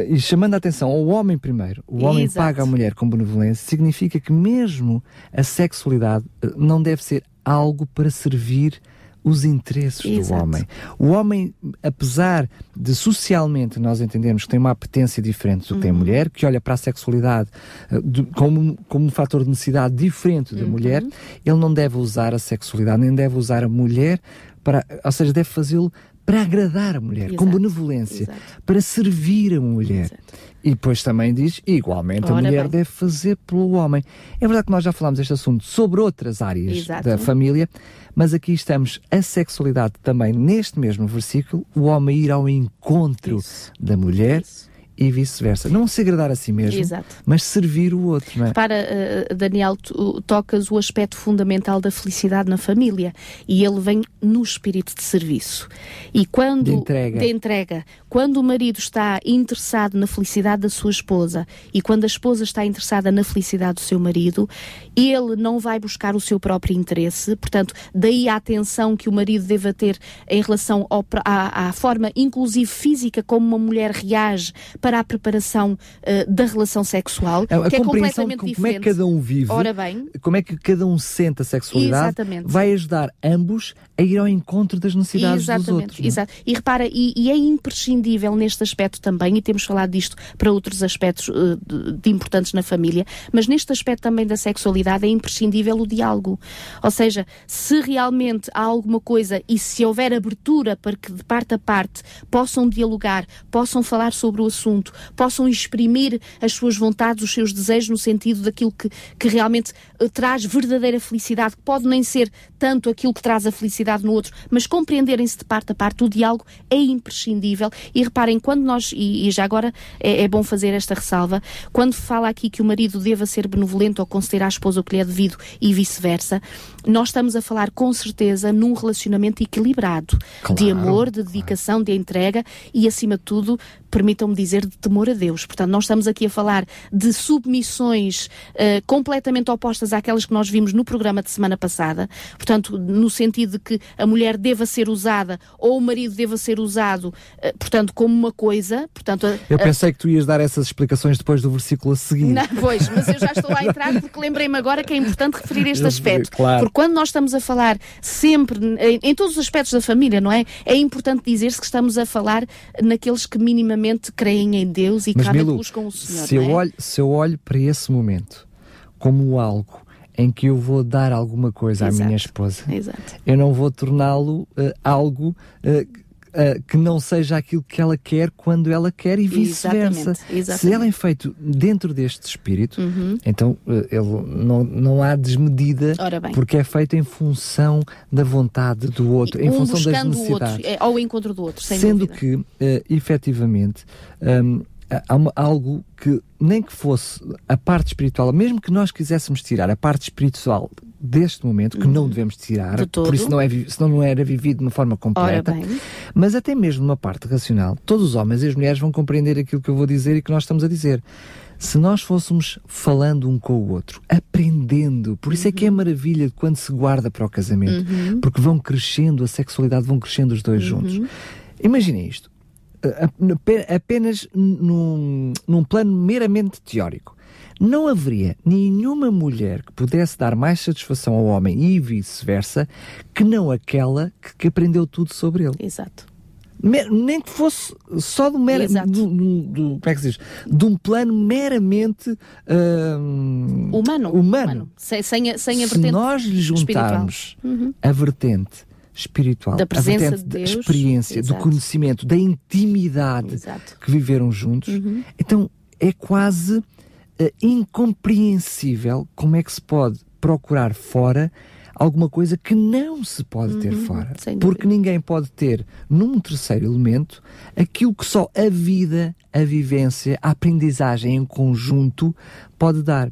e chamando a atenção ao homem primeiro, o homem Exato. paga a mulher com benevolência, significa que mesmo a sexualidade eh, não deve ser algo para servir os interesses Exato. do homem. O homem, apesar de socialmente nós entendemos que tem uma apetência diferente do que tem a uhum. mulher, que olha para a sexualidade uh, de, como, como um fator de necessidade diferente da uhum. mulher, ele não deve usar a sexualidade, nem deve usar a mulher para, ou seja, deve fazê-lo para agradar a mulher, Exato. com benevolência, Exato. para servir a mulher. Exato. E depois também diz, igualmente, Ora a mulher bem. deve fazer pelo homem. É verdade que nós já falámos deste assunto sobre outras áreas da família, mas aqui estamos a sexualidade também neste mesmo versículo, o homem ir ao encontro Isso. da mulher. Isso e vice-versa. Não se agradar a si mesmo, Exato. mas servir o outro. Não é? Para uh, Daniel, tu tocas o aspecto fundamental da felicidade na família e ele vem no espírito de serviço. E quando de entrega. de entrega, quando o marido está interessado na felicidade da sua esposa e quando a esposa está interessada na felicidade do seu marido, ele não vai buscar o seu próprio interesse. Portanto, daí a atenção que o marido deva ter em relação ao, à, à forma, inclusive física, como uma mulher reage para a preparação uh, da relação sexual, a, a que é completamente como diferente. Como é que cada um vive, Ora bem, como é que cada um sente a sexualidade, Exatamente. vai ajudar ambos a ir ao encontro das necessidades Exatamente. dos outros. É? Exato. E repara, e, e, é imprescindível neste aspecto também, e temos falado disto para outros aspectos uh, de, de importantes na família, mas neste aspecto também da sexualidade é imprescindível o diálogo. Ou seja, se realmente há alguma coisa e se houver abertura para que de parte a parte possam dialogar, possam falar sobre o assunto, assunto, possam exprimir as suas vontades, os seus desejos no sentido daquilo que, que realmente uh, traz verdadeira felicidade, que pode nem ser tanto aquilo que traz a felicidade no outro, mas compreenderem-se de parte a parte, o diálogo é imprescindível. E reparem, quando nós, e, e já agora é, é, bom fazer esta ressalva, quando fala aqui que o marido deva ser benevolente ou conceder à esposa o que lhe é devido e vice-versa, nós estamos a falar com certeza num relacionamento equilibrado claro, de amor, de dedicação, claro. de entrega e, acima de tudo, permitam-me dizer, de temor a Deus. Portanto, nós estamos aqui a falar de submissões uh, completamente opostas àquelas que nós vimos no programa de semana passada. Portanto, no sentido de que a mulher deva ser usada ou o marido deva ser usado, uh, portanto, como uma coisa. Portanto, eu pensei que tu ias dar essas explicações depois do versículo a seguir. Não, pois, mas eu já estou lá a entrar porque lembrei-me agora que é importante referir este aspecto. Claro. Porque quando nós estamos a falar sempre, em, em todos os aspectos da família, não é? É importante dizer-se que estamos a falar naqueles que minimamente creem em Deus e Mas, Milu, buscam o Senhor. Se, eu é? olho, se eu olho para esse momento como algo em que eu vou dar alguma coisa Exato. à minha esposa, Exato. eu não vou torná-lo uh, algo. Uh, Uh, que não seja aquilo que ela quer quando ela quer e vice-versa. Se ela é feito dentro deste espírito, uhum. então uh, ele não, não há desmedida porque é feito em função da vontade do outro, e em um função das necessidades. Outro, é, ao encontro do outro, Sendo dúvida. que, uh, efetivamente, um, há uma, algo que, nem que fosse a parte espiritual, mesmo que nós quiséssemos tirar a parte espiritual deste momento, que uhum. não devemos tirar, de por isso não é, senão não era vivido de uma forma completa, mas até mesmo numa parte racional, todos os homens e as mulheres vão compreender aquilo que eu vou dizer e que nós estamos a dizer. Se nós fôssemos falando um com o outro, aprendendo, por isso uhum. é que é uhum. maravilha quando se guarda para o casamento, uhum. porque vão crescendo, a sexualidade vão crescendo os dois uhum. juntos. Imaginem isto apenas num, num plano meramente teórico. Não haveria nenhuma mulher que pudesse dar mais satisfação ao homem e vice-versa que não aquela que, que, aprendeu tudo sobre ele. Exato. nem que fosse só do mero, do, do, do, como é que se diz? De um plano meramente uh, humano. humano. humano. Sem, sem, a, sem a vertente Se nós lhe juntarmos uhum. a vertente espiritual, da presença de Deus, da experiência, Exato. do conhecimento, da intimidade Exato. que viveram juntos. Uhum. Então é quase uh, incompreensível como é que se pode procurar fora alguma coisa que não se pode ter uhum, fora. Porque ninguém pode ter num terceiro elemento aquilo que só a vida, a vivência, a aprendizagem em conjunto pode dar.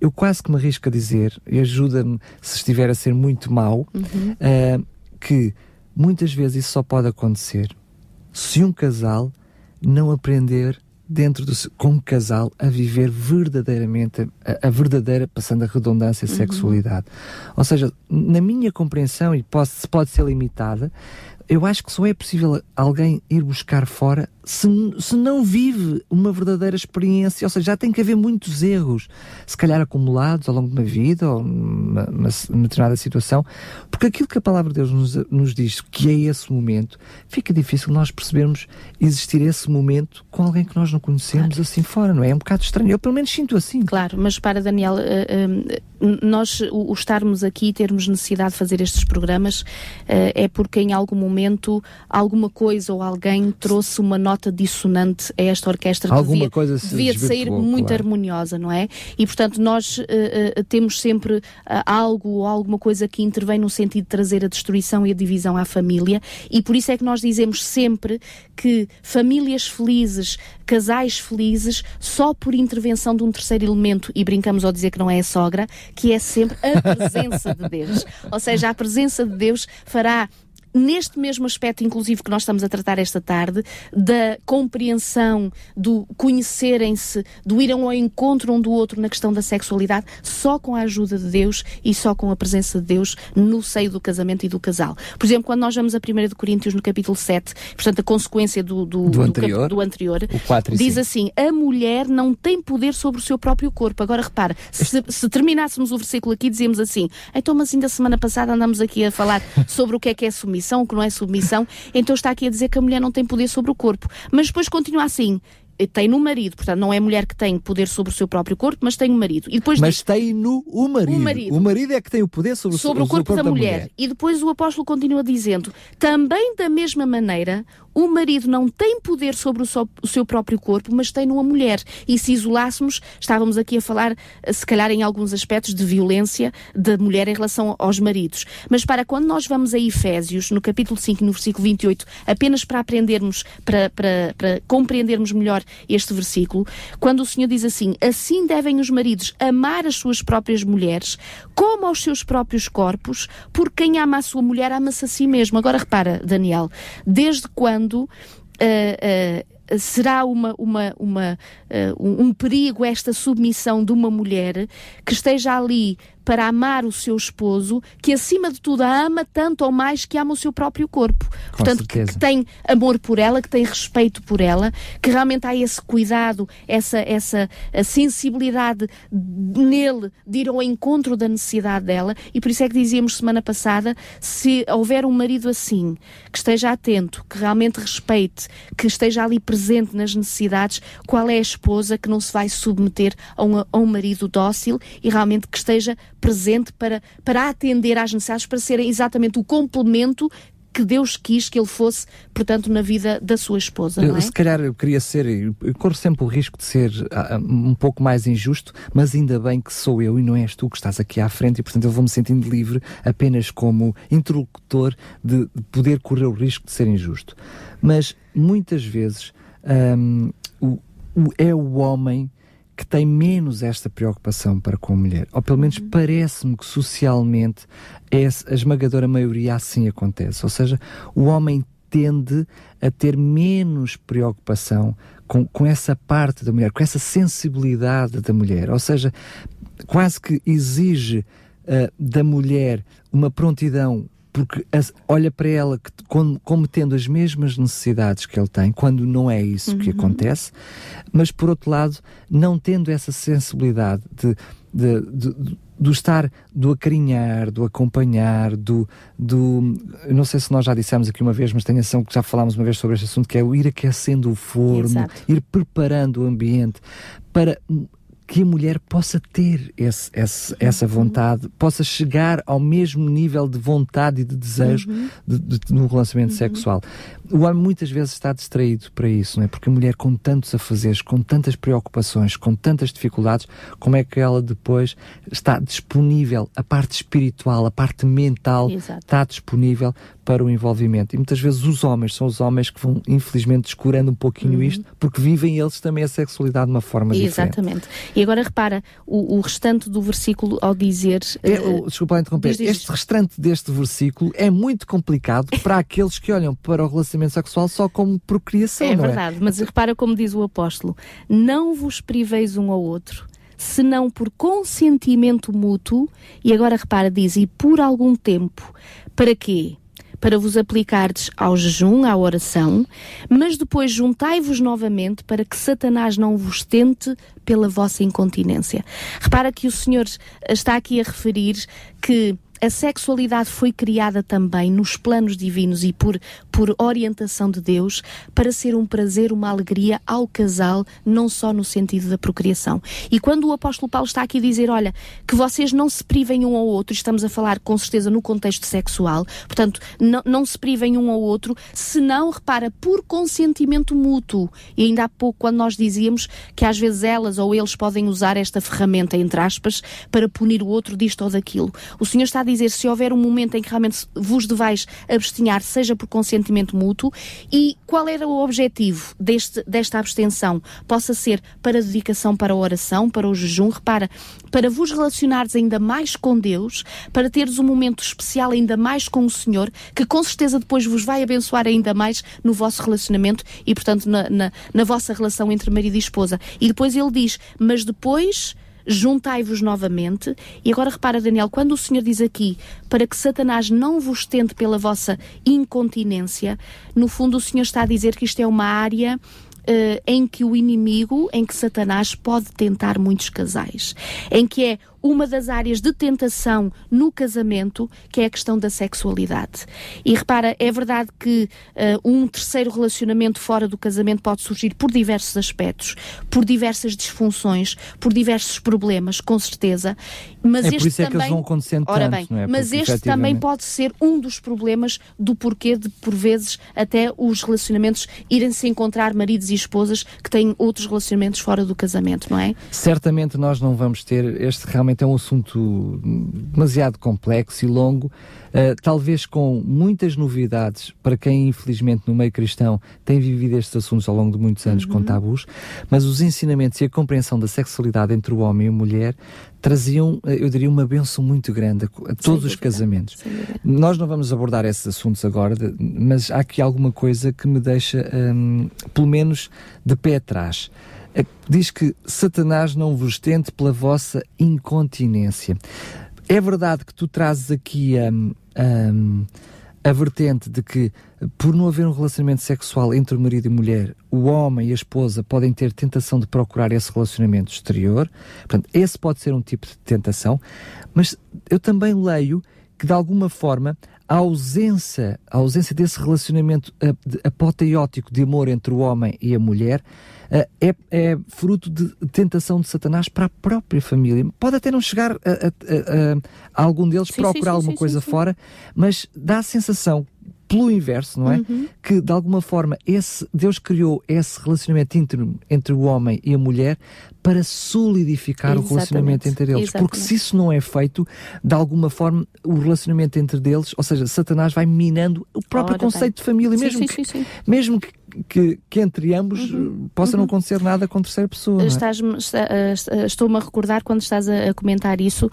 Eu quase que me arrisco a dizer, e ajuda-me se estiver a ser muito mau, uhum. uh, que muitas vezes isso só pode acontecer se um casal não aprender dentro do com um casal a viver verdadeiramente a, a verdadeira passando a redundância uhum. sexualidade ou seja na minha compreensão e pode, pode ser limitada eu acho que só é possível alguém ir buscar fora se, se não vive uma verdadeira experiência, ou seja, já tem que haver muitos erros, se calhar acumulados ao longo de uma vida ou numa, numa determinada situação, porque aquilo que a palavra de Deus nos, nos diz que é esse momento, fica difícil nós percebermos existir esse momento com alguém que nós não conhecemos claro. assim fora, não é? É um bocado estranho, eu pelo menos sinto assim. Claro, mas para Daniel, uh, uh, nós o, estarmos aqui e termos necessidade de fazer estes programas uh, é porque em algum momento alguma coisa ou alguém trouxe uma nota nota dissonante a esta orquestra Alguma devia, coisa devia de sair muito claro. harmoniosa, não é? E portanto nós uh, uh, temos sempre uh, algo ou alguma coisa que intervém no sentido de trazer a destruição e a divisão à família e por isso é que nós dizemos sempre que famílias felizes, casais felizes, só por intervenção de um terceiro elemento, e brincamos ao dizer que não é a sogra, que é sempre a presença de Deus. [laughs] Ou seja, a presença de Deus fará neste mesmo aspecto, inclusive, que nós estamos a tratar esta tarde, da compreensão, do conhecerem-se, do irem ao encontro um do outro na questão da sexualidade, só com a ajuda de Deus e só com a presença de Deus no seio do casamento e do casal. Por exemplo, quando nós vamos a 1 de Coríntios no capítulo 7, portanto, a consequência do, do, do anterior, do, anterior diz assim: a mulher não tem poder sobre o seu próprio corpo. Agora repara, se, se terminássemos o versículo aqui, dizíamos assim: então, mas ainda semana passada andamos aqui a falar sobre o que é que é submissão submissão, que não é submissão, então está aqui a dizer que a mulher não tem poder sobre o corpo. Mas depois continua assim tem no marido, portanto não é mulher que tem poder sobre o seu próprio corpo, mas tem o marido. E depois mas diz, tem no o marido. o marido. O marido é que tem o poder sobre, sobre o, corpo, corpo da, da mulher. mulher. E depois o apóstolo continua dizendo: também da mesma maneira o marido não tem poder sobre o, so, o, seu próprio corpo, mas tem numa mulher. E se isolássemos, estávamos aqui a falar, eh, se calhar, em alguns aspectos de violência da mulher em relação aos maridos. Mas para quando nós vamos a Efésios, no capítulo 5, no versículo 28, apenas para aprendermos, para, para, para compreendermos melhor este versículo, quando o Senhor diz assim: Assim devem os maridos amar as suas próprias mulheres, como aos seus próprios corpos, porque quem ama a sua mulher ama-se a si mesmo. Agora repara, Daniel, desde quando quando uh, uh, será uma, uma, uma, uh, um perigo esta submissão de uma mulher que esteja ali para amar o seu esposo, que acima de tudo a ama tanto ou mais que ama o seu próprio corpo. Com Portanto, que, que, tem amor por ela, que tem respeito por ela, que realmente há esse cuidado, essa, essa sensibilidade nele de ir ao encontro da necessidade dela. E por isso é que dizíamos semana passada: se houver um marido assim, que esteja atento, que realmente respeite, que esteja ali presente nas necessidades, qual é a esposa que não se vai submeter a um, a um marido dócil e realmente que esteja presente para, para atender às necessidades, para ser exatamente o complemento que Deus quis que ele fosse, portanto, na vida da sua esposa. Não é? Se calhar eu queria ser, eu corro sempre o risco de ser uh, um pouco mais injusto, mas ainda bem que sou eu e não és tu que estás aqui à frente e, portanto, eu vou-me sentindo livre apenas como interlocutor de, de, poder correr o risco de ser injusto. Mas muitas vezes um, o, é o homem que tem menos esta preocupação para com a mulher. Ou pelo menos uhum. parece-me que socialmente é a esmagadora maioria assim acontece. Ou seja, o homem tende a ter menos preocupação com, com essa parte da mulher, com essa sensibilidade da mulher. Ou seja, quase que exige uh, da mulher uma prontidão porque as, olha para ela que, como, como, tendo as mesmas necessidades que ele tem, quando não é isso uhum. que acontece, mas por outro lado, não tendo essa sensibilidade de, de, de, de do estar, do acarinhar, do acompanhar, do, do. Não sei se nós já dissemos aqui uma vez, mas tenho a ação que já falámos uma vez sobre este assunto, que é o ir aquecendo o forno, Exato. ir preparando o ambiente para que a mulher possa ter esse, esse, essa uhum. vontade, possa chegar ao mesmo nível de vontade e de desejo uhum. de, de, no relacionamento uhum. sexual. O homem muitas vezes está distraído para isso, não é? Porque a mulher com tantos afazeres, com tantas preocupações, com tantas dificuldades, como é que ela depois está disponível, a parte espiritual, a parte mental Exato. está disponível para o envolvimento. E muitas vezes os homens são os homens que vão, infelizmente, descurando um pouquinho uhum. isto, porque vivem eles também a sexualidade de uma forma Exatamente. diferente. Exatamente. E agora repara, o, o, restante do versículo ao dizer. É, uh, desculpa lá interromper. Diz, diz, este restante deste versículo é muito complicado [laughs] para aqueles que olham para o relacionamento sexual só como procriação. É, é? verdade, é? mas repara como diz o apóstolo: não vos priveis um ao outro senão por consentimento mútuo, e agora repara, diz, e por algum tempo. Para quê? Para vos aplicardes ao jejum, à oração, mas depois juntai-vos novamente para que Satanás não vos tente pela vossa incontinência. Repara que o Senhor está aqui a referir que a sexualidade foi criada também nos planos divinos e por, por orientação de Deus para ser um prazer, uma alegria ao casal, não só no sentido da procriação. E quando o apóstolo Paulo está aqui a dizer, olha, que vocês não se privem um ao outro, estamos a falar com certeza no contexto sexual, portanto, não, não se privem um ao outro, senão, repara, por consentimento mútuo. E ainda há pouco, quando nós dizíamos que às vezes elas ou eles podem usar esta ferramenta, entre aspas, para punir o outro disto ou daquilo. O Senhor está a dizer, se houver um momento em que realmente vos devais abstinhar, seja por consentimento mútuo, e qual era o objetivo deste, desta abstenção? Possa ser para dedicação para a oração, para o jejum, repara, para vos relacionares ainda mais com Deus, para teres um momento especial ainda mais com o Senhor, que com certeza depois vos vai abençoar ainda mais no vosso relacionamento e, portanto, na, na, na vossa relação entre marido e esposa. E depois ele diz, mas depois juntai-vos novamente. E agora repara, Daniel, quando o Senhor diz aqui para que Satanás não vos tente pela vossa incontinência, no fundo o Senhor está a dizer que isto é uma área Uh, em que o inimigo, em que Satanás pode tentar muitos casais, em que é uma das áreas de tentação no casamento, que é a questão da sexualidade. E repara, é verdade que uh, um terceiro relacionamento fora do casamento pode surgir por diversos aspectos, por diversas disfunções, por diversos problemas, com certeza. Mas é este por isso também, é que eles vão acontecendo ora bem, não é? Mas Porque, este também pode ser um dos problemas do porquê de, por vezes, até os relacionamentos irem se encontrar maridos e esposas que têm outros relacionamentos fora do casamento, não é? Certamente nós não vamos ter este realmente realmente é um assunto demasiado complexo e longo, uh, talvez com muitas novidades para quem, infelizmente, no meio cristão tem vivido estes assuntos ao longo de muitos anos uhum. com tabus, mas os ensinamentos e a compreensão da sexualidade entre o homem e a mulher traziam, eh, eu diria, uma benção muito grande a, a todos os casamentos. Nós não vamos abordar esses assuntos agora, mas há aqui alguma coisa que me deixa, um, pelo menos, de pé atrás. É diz que Satanás não vos tente pela vossa incontinência. É verdade que tu trazes aqui um, um, a vertente de que, por não haver um relacionamento sexual entre o marido e a mulher, o homem e a esposa podem ter tentação de procurar esse relacionamento exterior. Portanto, esse pode ser um tipo de tentação. Mas eu também leio que, de alguma forma, a ausência, a ausência desse relacionamento apoteótico de amor entre o homem e a mulher uh, é, é, fruto de tentação de Satanás para a própria família. Pode até não chegar a, a, a, a algum deles sim, procurar sim, alguma sim, coisa fora, mas dá a sensação pelo inverso, não é? Uhum. Que de alguma forma esse Deus criou esse relacionamento íntimo entre o homem e a mulher para solidificar Exatamente. o relacionamento entre eles. Exatamente. Porque se isso não é feito, de alguma forma o relacionamento entre eles, ou seja, Satanás vai minando o próprio Ora conceito bem. de família, mesmo, sim, que, sim, sim. mesmo que que, que entre ambos uhum. possa uhum. não acontecer nada com terceira pessoa. É? Está, Estou-me a recordar, quando estás a, a, comentar isso,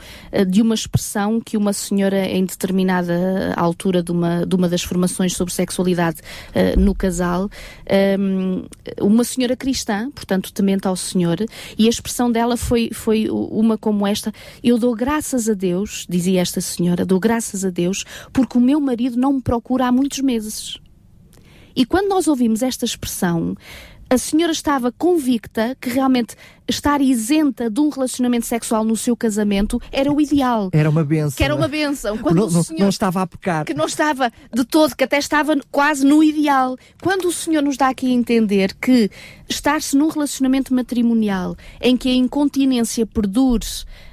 de uma expressão que uma senhora, em determinada altura de uma, de uma das formações sobre sexualidade uh, no casal, um, uma senhora cristã, portanto, temente ao Senhor, e a expressão dela foi, foi uma como esta: Eu dou graças a Deus, dizia esta senhora, dou graças a Deus, porque o meu marido não me procura há muitos meses. E quando nós ouvimos esta expressão, a senhora estava convicta que realmente estar isenta de um relacionamento sexual no seu casamento era o ideal. Era uma benção. Que era uma benção. Quando não, senhor, não, estava a pecar. Que não estava de todo, que até estava quase no ideal. Quando o Senhor nos dá aqui a entender que estar-se num relacionamento matrimonial em que a incontinência perdure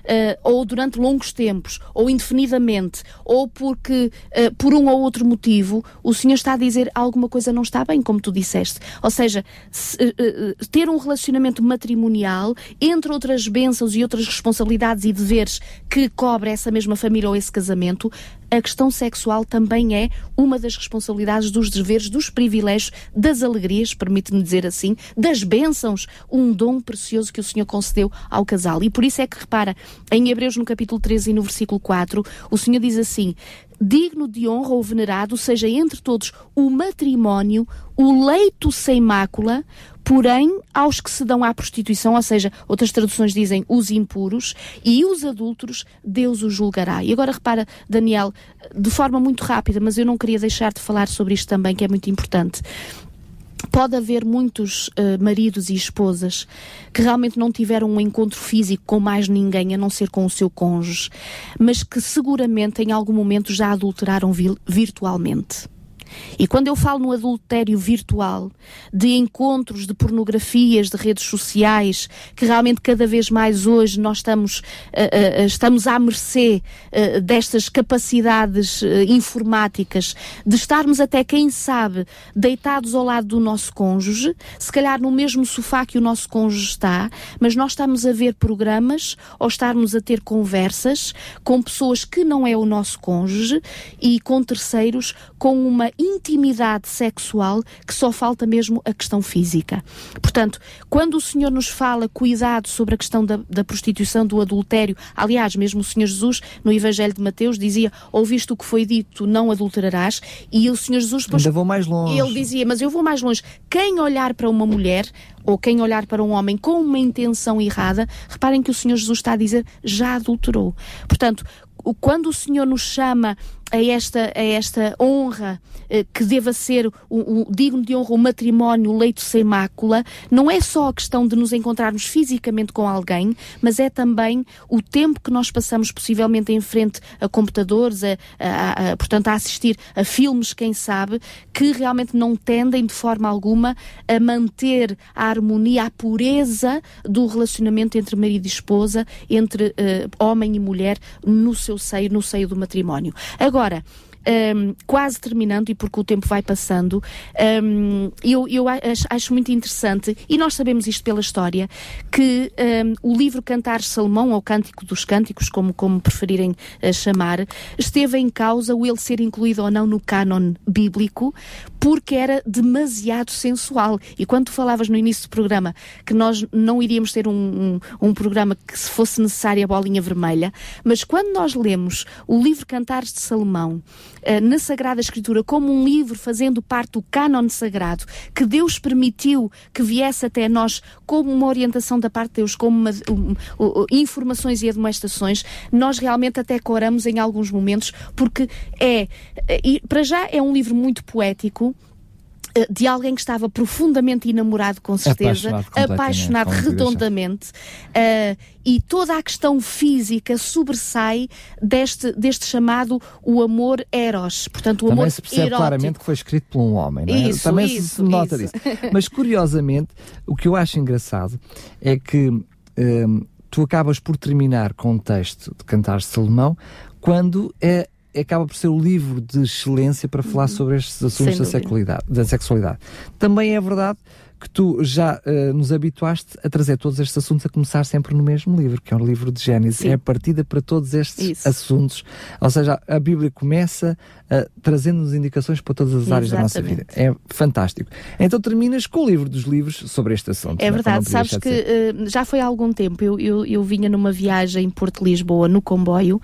uh, ou durante longos tempos, ou indefinidamente, ou porque uh, por um ou outro motivo, o Senhor está a dizer alguma coisa não está bem, como tu disseste. Ou seja, se, uh, ter um relacionamento matrimonial, entre outras bênçãos e outras responsabilidades e deveres que cobre essa mesma família ou esse casamento, a questão sexual também é uma das responsabilidades, dos deveres, dos privilégios, das alegrias, permite-me dizer assim, das bênçãos, um dom precioso que o Senhor concedeu ao casal. E por isso é que repara, em Hebreus no capítulo 13 e no versículo 4, o Senhor diz assim: digno de honra ou venerado seja entre todos o matrimónio, o leito sem mácula, porém aos que se dão à prostituição, ou seja, outras traduções dizem os impuros, e os adúlteros, Deus os julgará. E agora repara, Daniel, de forma muito rápida, mas eu não queria deixar de falar sobre isto também, que é muito importante pode haver muitos uh, maridos e esposas que realmente não tiveram um encontro físico com mais ninguém a não ser com o seu cônjuge, mas que seguramente em algum momento já adulteraram virtualmente. E quando eu falo no adultério virtual, de encontros de pornografias, de redes sociais, que realmente cada vez mais hoje nós estamos, uh, uh, estamos à mercê uh, destas capacidades informáticas, de estarmos até, quem sabe, deitados ao lado do nosso cônjuge, se calhar no mesmo sofá que o nosso cônjuge está, mas nós estamos a ver programas ou estarmos a ter conversas com pessoas que não é o nosso cônjuge e com terceiros com uma intimidade sexual que só falta mesmo a questão física. Portanto, quando o Senhor nos fala cuidado sobre a questão da, da prostituição, do adultério, aliás, mesmo o Senhor Jesus no Evangelho de Mateus dizia: Ouviste o que foi dito, não adulterarás, e o Senhor Jesus depois. Ainda vou mais longe. Ele dizia: Mas eu vou mais longe. Quem olhar para uma mulher ou quem olhar para um homem com uma intenção errada, reparem que o Senhor Jesus está a dizer já adulterou. Portanto, quando o Senhor nos chama a esta, a esta honra eh, que deva ser o, o, digno de honra o matrimónio, o leito sem mácula, não é só a questão de nos encontrarmos fisicamente com alguém, mas é também o tempo que nós passamos possivelmente em frente a computadores, a, a, a, portanto a assistir a filmes, quem sabe, que realmente não tendem de forma alguma a manter a harmonia, a pureza do relacionamento entre marido e esposa, entre uh, homem e mulher no seu seio, no seio do matrimónio. Agora, Agora, um, quase terminando, e porque o tempo vai passando, um, eu, eu acho, acho, muito interessante, e nós sabemos isto pela história, que um, o livro Cantar Salomão, ou Cântico dos Cânticos, como, como preferirem uh, chamar, esteve em causa o ele ser incluído ou não no cânon bíblico, porque era demasiado sensual. E quando tu falavas no início do programa que nós não iríamos ter um, um, um programa que se fosse necessária a bolinha vermelha, mas quando nós lemos o livro Cantares de Salomão, uh, na Sagrada Escritura como um livro fazendo parte do cânon sagrado, que Deus permitiu que viesse até nós como uma orientação da parte de Deus, como uma, um, informações e admoestações, nós realmente até coramos em alguns momentos, porque é, para já é um livro muito poético, de alguém que estava profundamente enamorado, com certeza, apaixonado, apaixonado redondamente, uh, e toda a questão física sobressai deste, deste chamado o amor eros, portanto o Também amor se percebe erótico. claramente que foi escrito por um homem, não é? Isso, Também isso, se nota isso. disso. Mas curiosamente, o que eu acho engraçado é que um, tu acabas por terminar com o texto de Cantares de Salomão quando é acaba por ser o livro de excelência para falar uhum. sobre estes assuntos da sexualidade, da sexualidade. Também é verdade que tu já uh, nos habituaste a trazer todos estes assuntos a começar sempre no mesmo livro, que é o livro de Gênesis. Sim. É a partida para todos estes Isso. assuntos. Ou seja, a Bíblia começa uh, trazendo-nos indicações para todas as áreas Exatamente. da nossa vida. É fantástico. Então terminas com o livro dos livros sobre este assunto. É, é? verdade, sabes que uh, já foi há algum tempo. Eu, eu, eu vinha numa viagem em Porto-Lisboa no comboio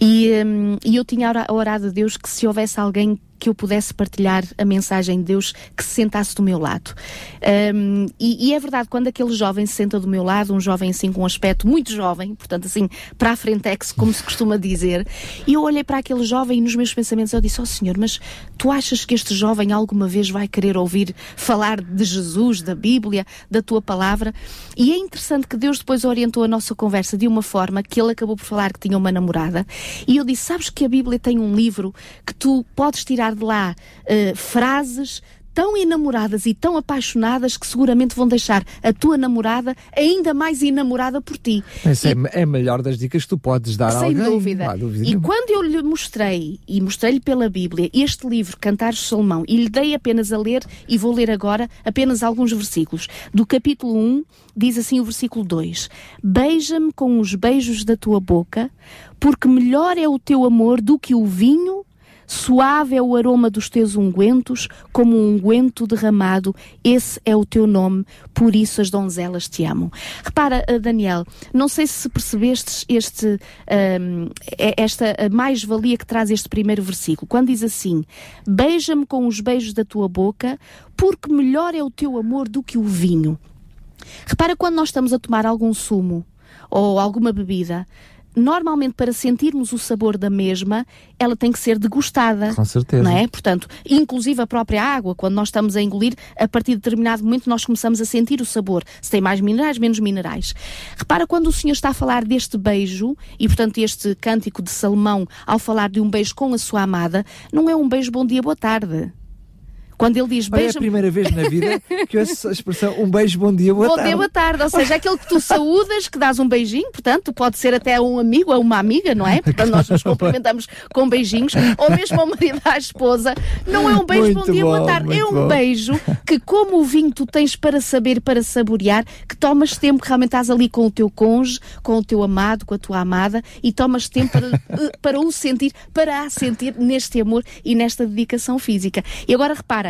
e, um, e eu tinha orado a Deus que se houvesse alguém que eu pudesse partilhar a mensagem de Deus que se sentasse do meu lado. Um, e, e, é verdade, quando aquele jovem se senta do meu lado, um jovem assim com um aspecto muito jovem, portanto assim, para a frentex, como se costuma dizer, e eu olhei para aquele jovem e nos meus pensamentos eu disse, ó oh, Senhor, mas tu achas que este jovem alguma vez vai querer ouvir falar de Jesus, da Bíblia, da tua palavra? E é interessante que Deus depois orientou a nossa conversa de uma forma que ele acabou por falar que tinha uma namorada, e eu disse, sabes que a Bíblia tem um livro que tu podes tirar tirar de lá uh, frases tão enamoradas e tão apaixonadas que seguramente vão deixar a tua namorada ainda mais enamorada por ti. Essa e, é, é a melhor das dicas que tu podes dar sem a alguém. Dúvida. dúvida. E quando eu lhe mostrei, e mostrei-lhe pela Bíblia, este livro, Cantares de Salomão, e lhe dei apenas a ler, e vou ler agora apenas alguns versículos. Do capítulo 1, diz assim o versículo 2: Beija-me com os beijos da tua boca, porque melhor é o teu amor do que o vinho Suave é o aroma dos teus ungüentos, como um unguento derramado. Esse é o teu nome, por isso as donzelas te amam. Repara, eh, Daniel, não sei se percebestes este, um, esta mais-valia que traz este primeiro versículo, quando diz assim: Beija-me com os beijos da tua boca, porque melhor é o teu amor do que o vinho. Repara quando nós estamos a tomar algum sumo ou alguma bebida, normalmente para sentirmos o sabor da mesma, ela tem que ser degustada. Com certeza. Não é? Portanto, inclusive a própria água, quando nós estamos a engolir, a partir de determinado momento nós começamos a sentir o sabor. Se tem mais minerais, menos minerais. Repara quando o Senhor está a falar deste beijo, e portanto este cântico de Salomão, ao falar de um beijo com a sua amada, não é um beijo bom dia, boa tarde. Quando ele diz beijo. É a primeira vez na vida que eu ouço a expressão um beijo, bom dia, boa bom tarde. Bom dia, boa tarde. Ou seja, aquele que tu saúdas, que dás um beijinho, portanto, pode ser até um amigo ou uma amiga, não é? [laughs] Portanto, nós nos cumprimentamos com beijinhos, ou mesmo ao marido à esposa. Não é um beijo, muito bom dia, bom, boa tarde. É um bom. beijo que, como o vinho tu tens para saber, para saborear, que tomas tempo, que realmente estás ali com o teu cônjuge, com o teu amado, com a tua amada, e tomas tempo para, eh, para o sentir, para a sentir neste amor e nesta dedicação física. E agora repara,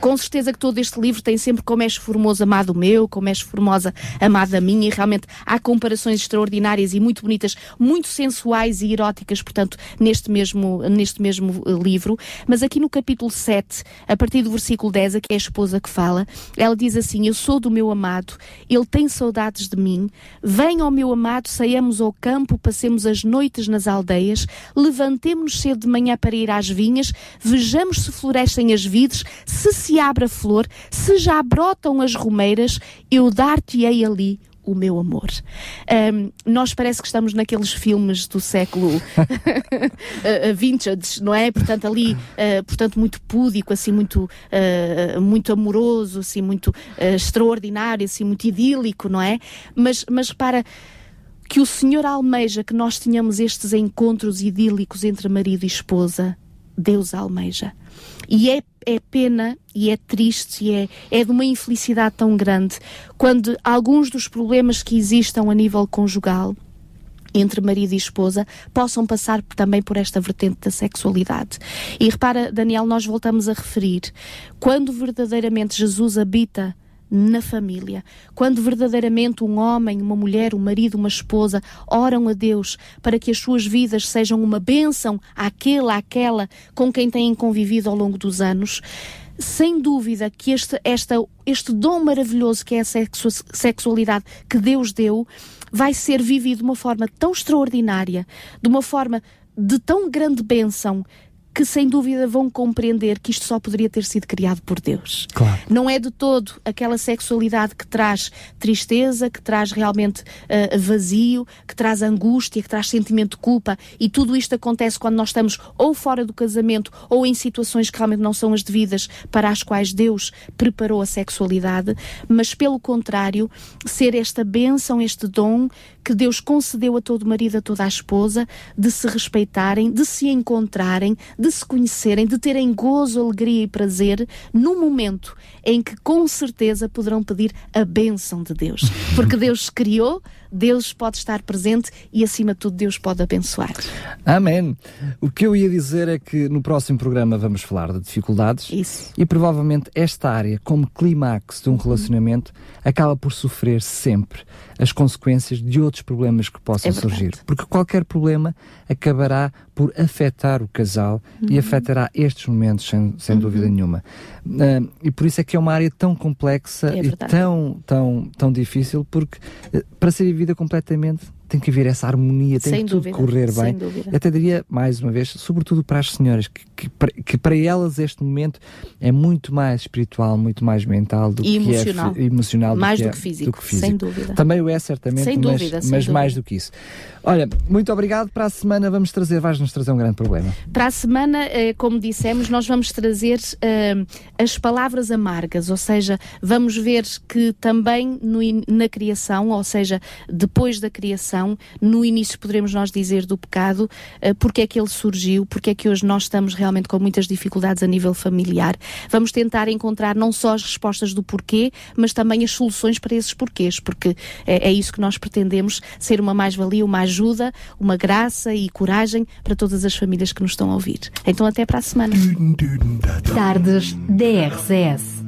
com certeza que todo este livro tem sempre como és formoso amado meu, como és formosa amada minha, e realmente há comparações extraordinárias e muito bonitas, muito sensuais e eróticas, portanto, neste mesmo, neste mesmo eh, livro. Mas aqui no capítulo 7, a partir do versículo 10, que é a esposa que fala, ela diz assim: Eu sou do meu amado, ele tem saudades de mim. Venha ao meu amado, saiamos ao campo, passemos as noites nas aldeias, levantemos-nos cedo de manhã para ir às vinhas, vejamos se florescem as vides, se se abre a flor, se já brotam as romeiras, eu dar-te-ei ali o meu amor. Um, nós parece que estamos naqueles filmes do século [laughs] vintage, não é? Portanto, ali, uh, portanto, muito púdico, assim, muito, uh, muito amoroso, assim, muito uh, extraordinário, assim, muito idílico, não é? Mas, mas para que o Senhor almeja que nós tenhamos estes encontros idílicos entre marido e esposa, Deus almeja. E é, é pena e é triste e é, é de uma infelicidade tão grande quando alguns dos problemas que existam a nível conjugal entre marido e esposa possam passar também por esta vertente da sexualidade. E repara, Daniel, nós voltamos a referir, quando verdadeiramente Jesus habita na família. Quando verdadeiramente um homem, uma mulher, um marido, uma esposa oram a Deus para que as suas vidas sejam uma bênção àquele, àquela com quem têm convivido ao longo dos anos, sem dúvida que este, esta, este dom maravilhoso que é a sexu sexualidade que Deus deu vai ser vivido de uma forma tão extraordinária, de uma forma de tão grande bênção que sem dúvida vão compreender que isto só poderia ter sido criado por Deus. Claro. Não é de todo aquela sexualidade que traz tristeza, que traz realmente uh, vazio, que traz angústia, que traz sentimento de culpa e tudo isto acontece quando nós estamos ou fora do casamento ou em situações que realmente não são as devidas para as quais Deus preparou a sexualidade, mas pelo contrário, ser esta bênção, este dom que Deus concedeu a todo marido, a toda a esposa, de se respeitarem, de se encontrarem, de se conhecerem, de terem gozo, alegria e prazer no momento em que com certeza poderão pedir a bênção de Deus. [laughs] Porque Deus criou, Deus pode estar presente e, acima de tudo, Deus pode abençoar. Amém. O que eu ia dizer é que no próximo programa vamos falar de dificuldades Isso. e provavelmente esta área, como clímax de um relacionamento, acaba por sofrer sempre as consequências de outros problemas que possam É surgir. Porque qualquer problema acabará por afetar o casal e afetará estes momentos, sem, sem dúvida nenhuma. Ah, e por isso é que é uma área tão complexa É e tão, tão, tão difícil, porque eh, para ser vivida completamente tem que haver essa harmonia, tem Sem que tudo dúvida, correr sem bem. dúvida. Eu até diria, mais uma vez, sobretudo para as senhoras, que, que, para- que para elas este momento é muito mais espiritual, muito mais mental do E que emocional. é emocional Mais do do que, que é, físico, do que físico. sem dúvida. Também o é, certamente, Sem mas, dúvida, mas mais do que isso. Olha, muito obrigado. Para a semana vamos trazer, vais-nos trazer um grande problema. Para a semana, eh, como dissemos, nós vamos trazer eh, as palavras amargas, ou seja, vamos ver que também no na criação, ou seja, depois da criação, no início poderemos nós dizer do pecado, eh, porque é que ele surgiu, porque é que hoje nós estamos realmente com muitas dificuldades a nível familiar. Vamos tentar encontrar não só as respostas do porquê, mas também as soluções para esses porquês, porque é, é isso que nós pretendemos, ser uma mais-valia, uma ajuda, uma graça e coragem para todas as famílias que nos estão a ouvir. Então até para a semana. Tardes DRCS.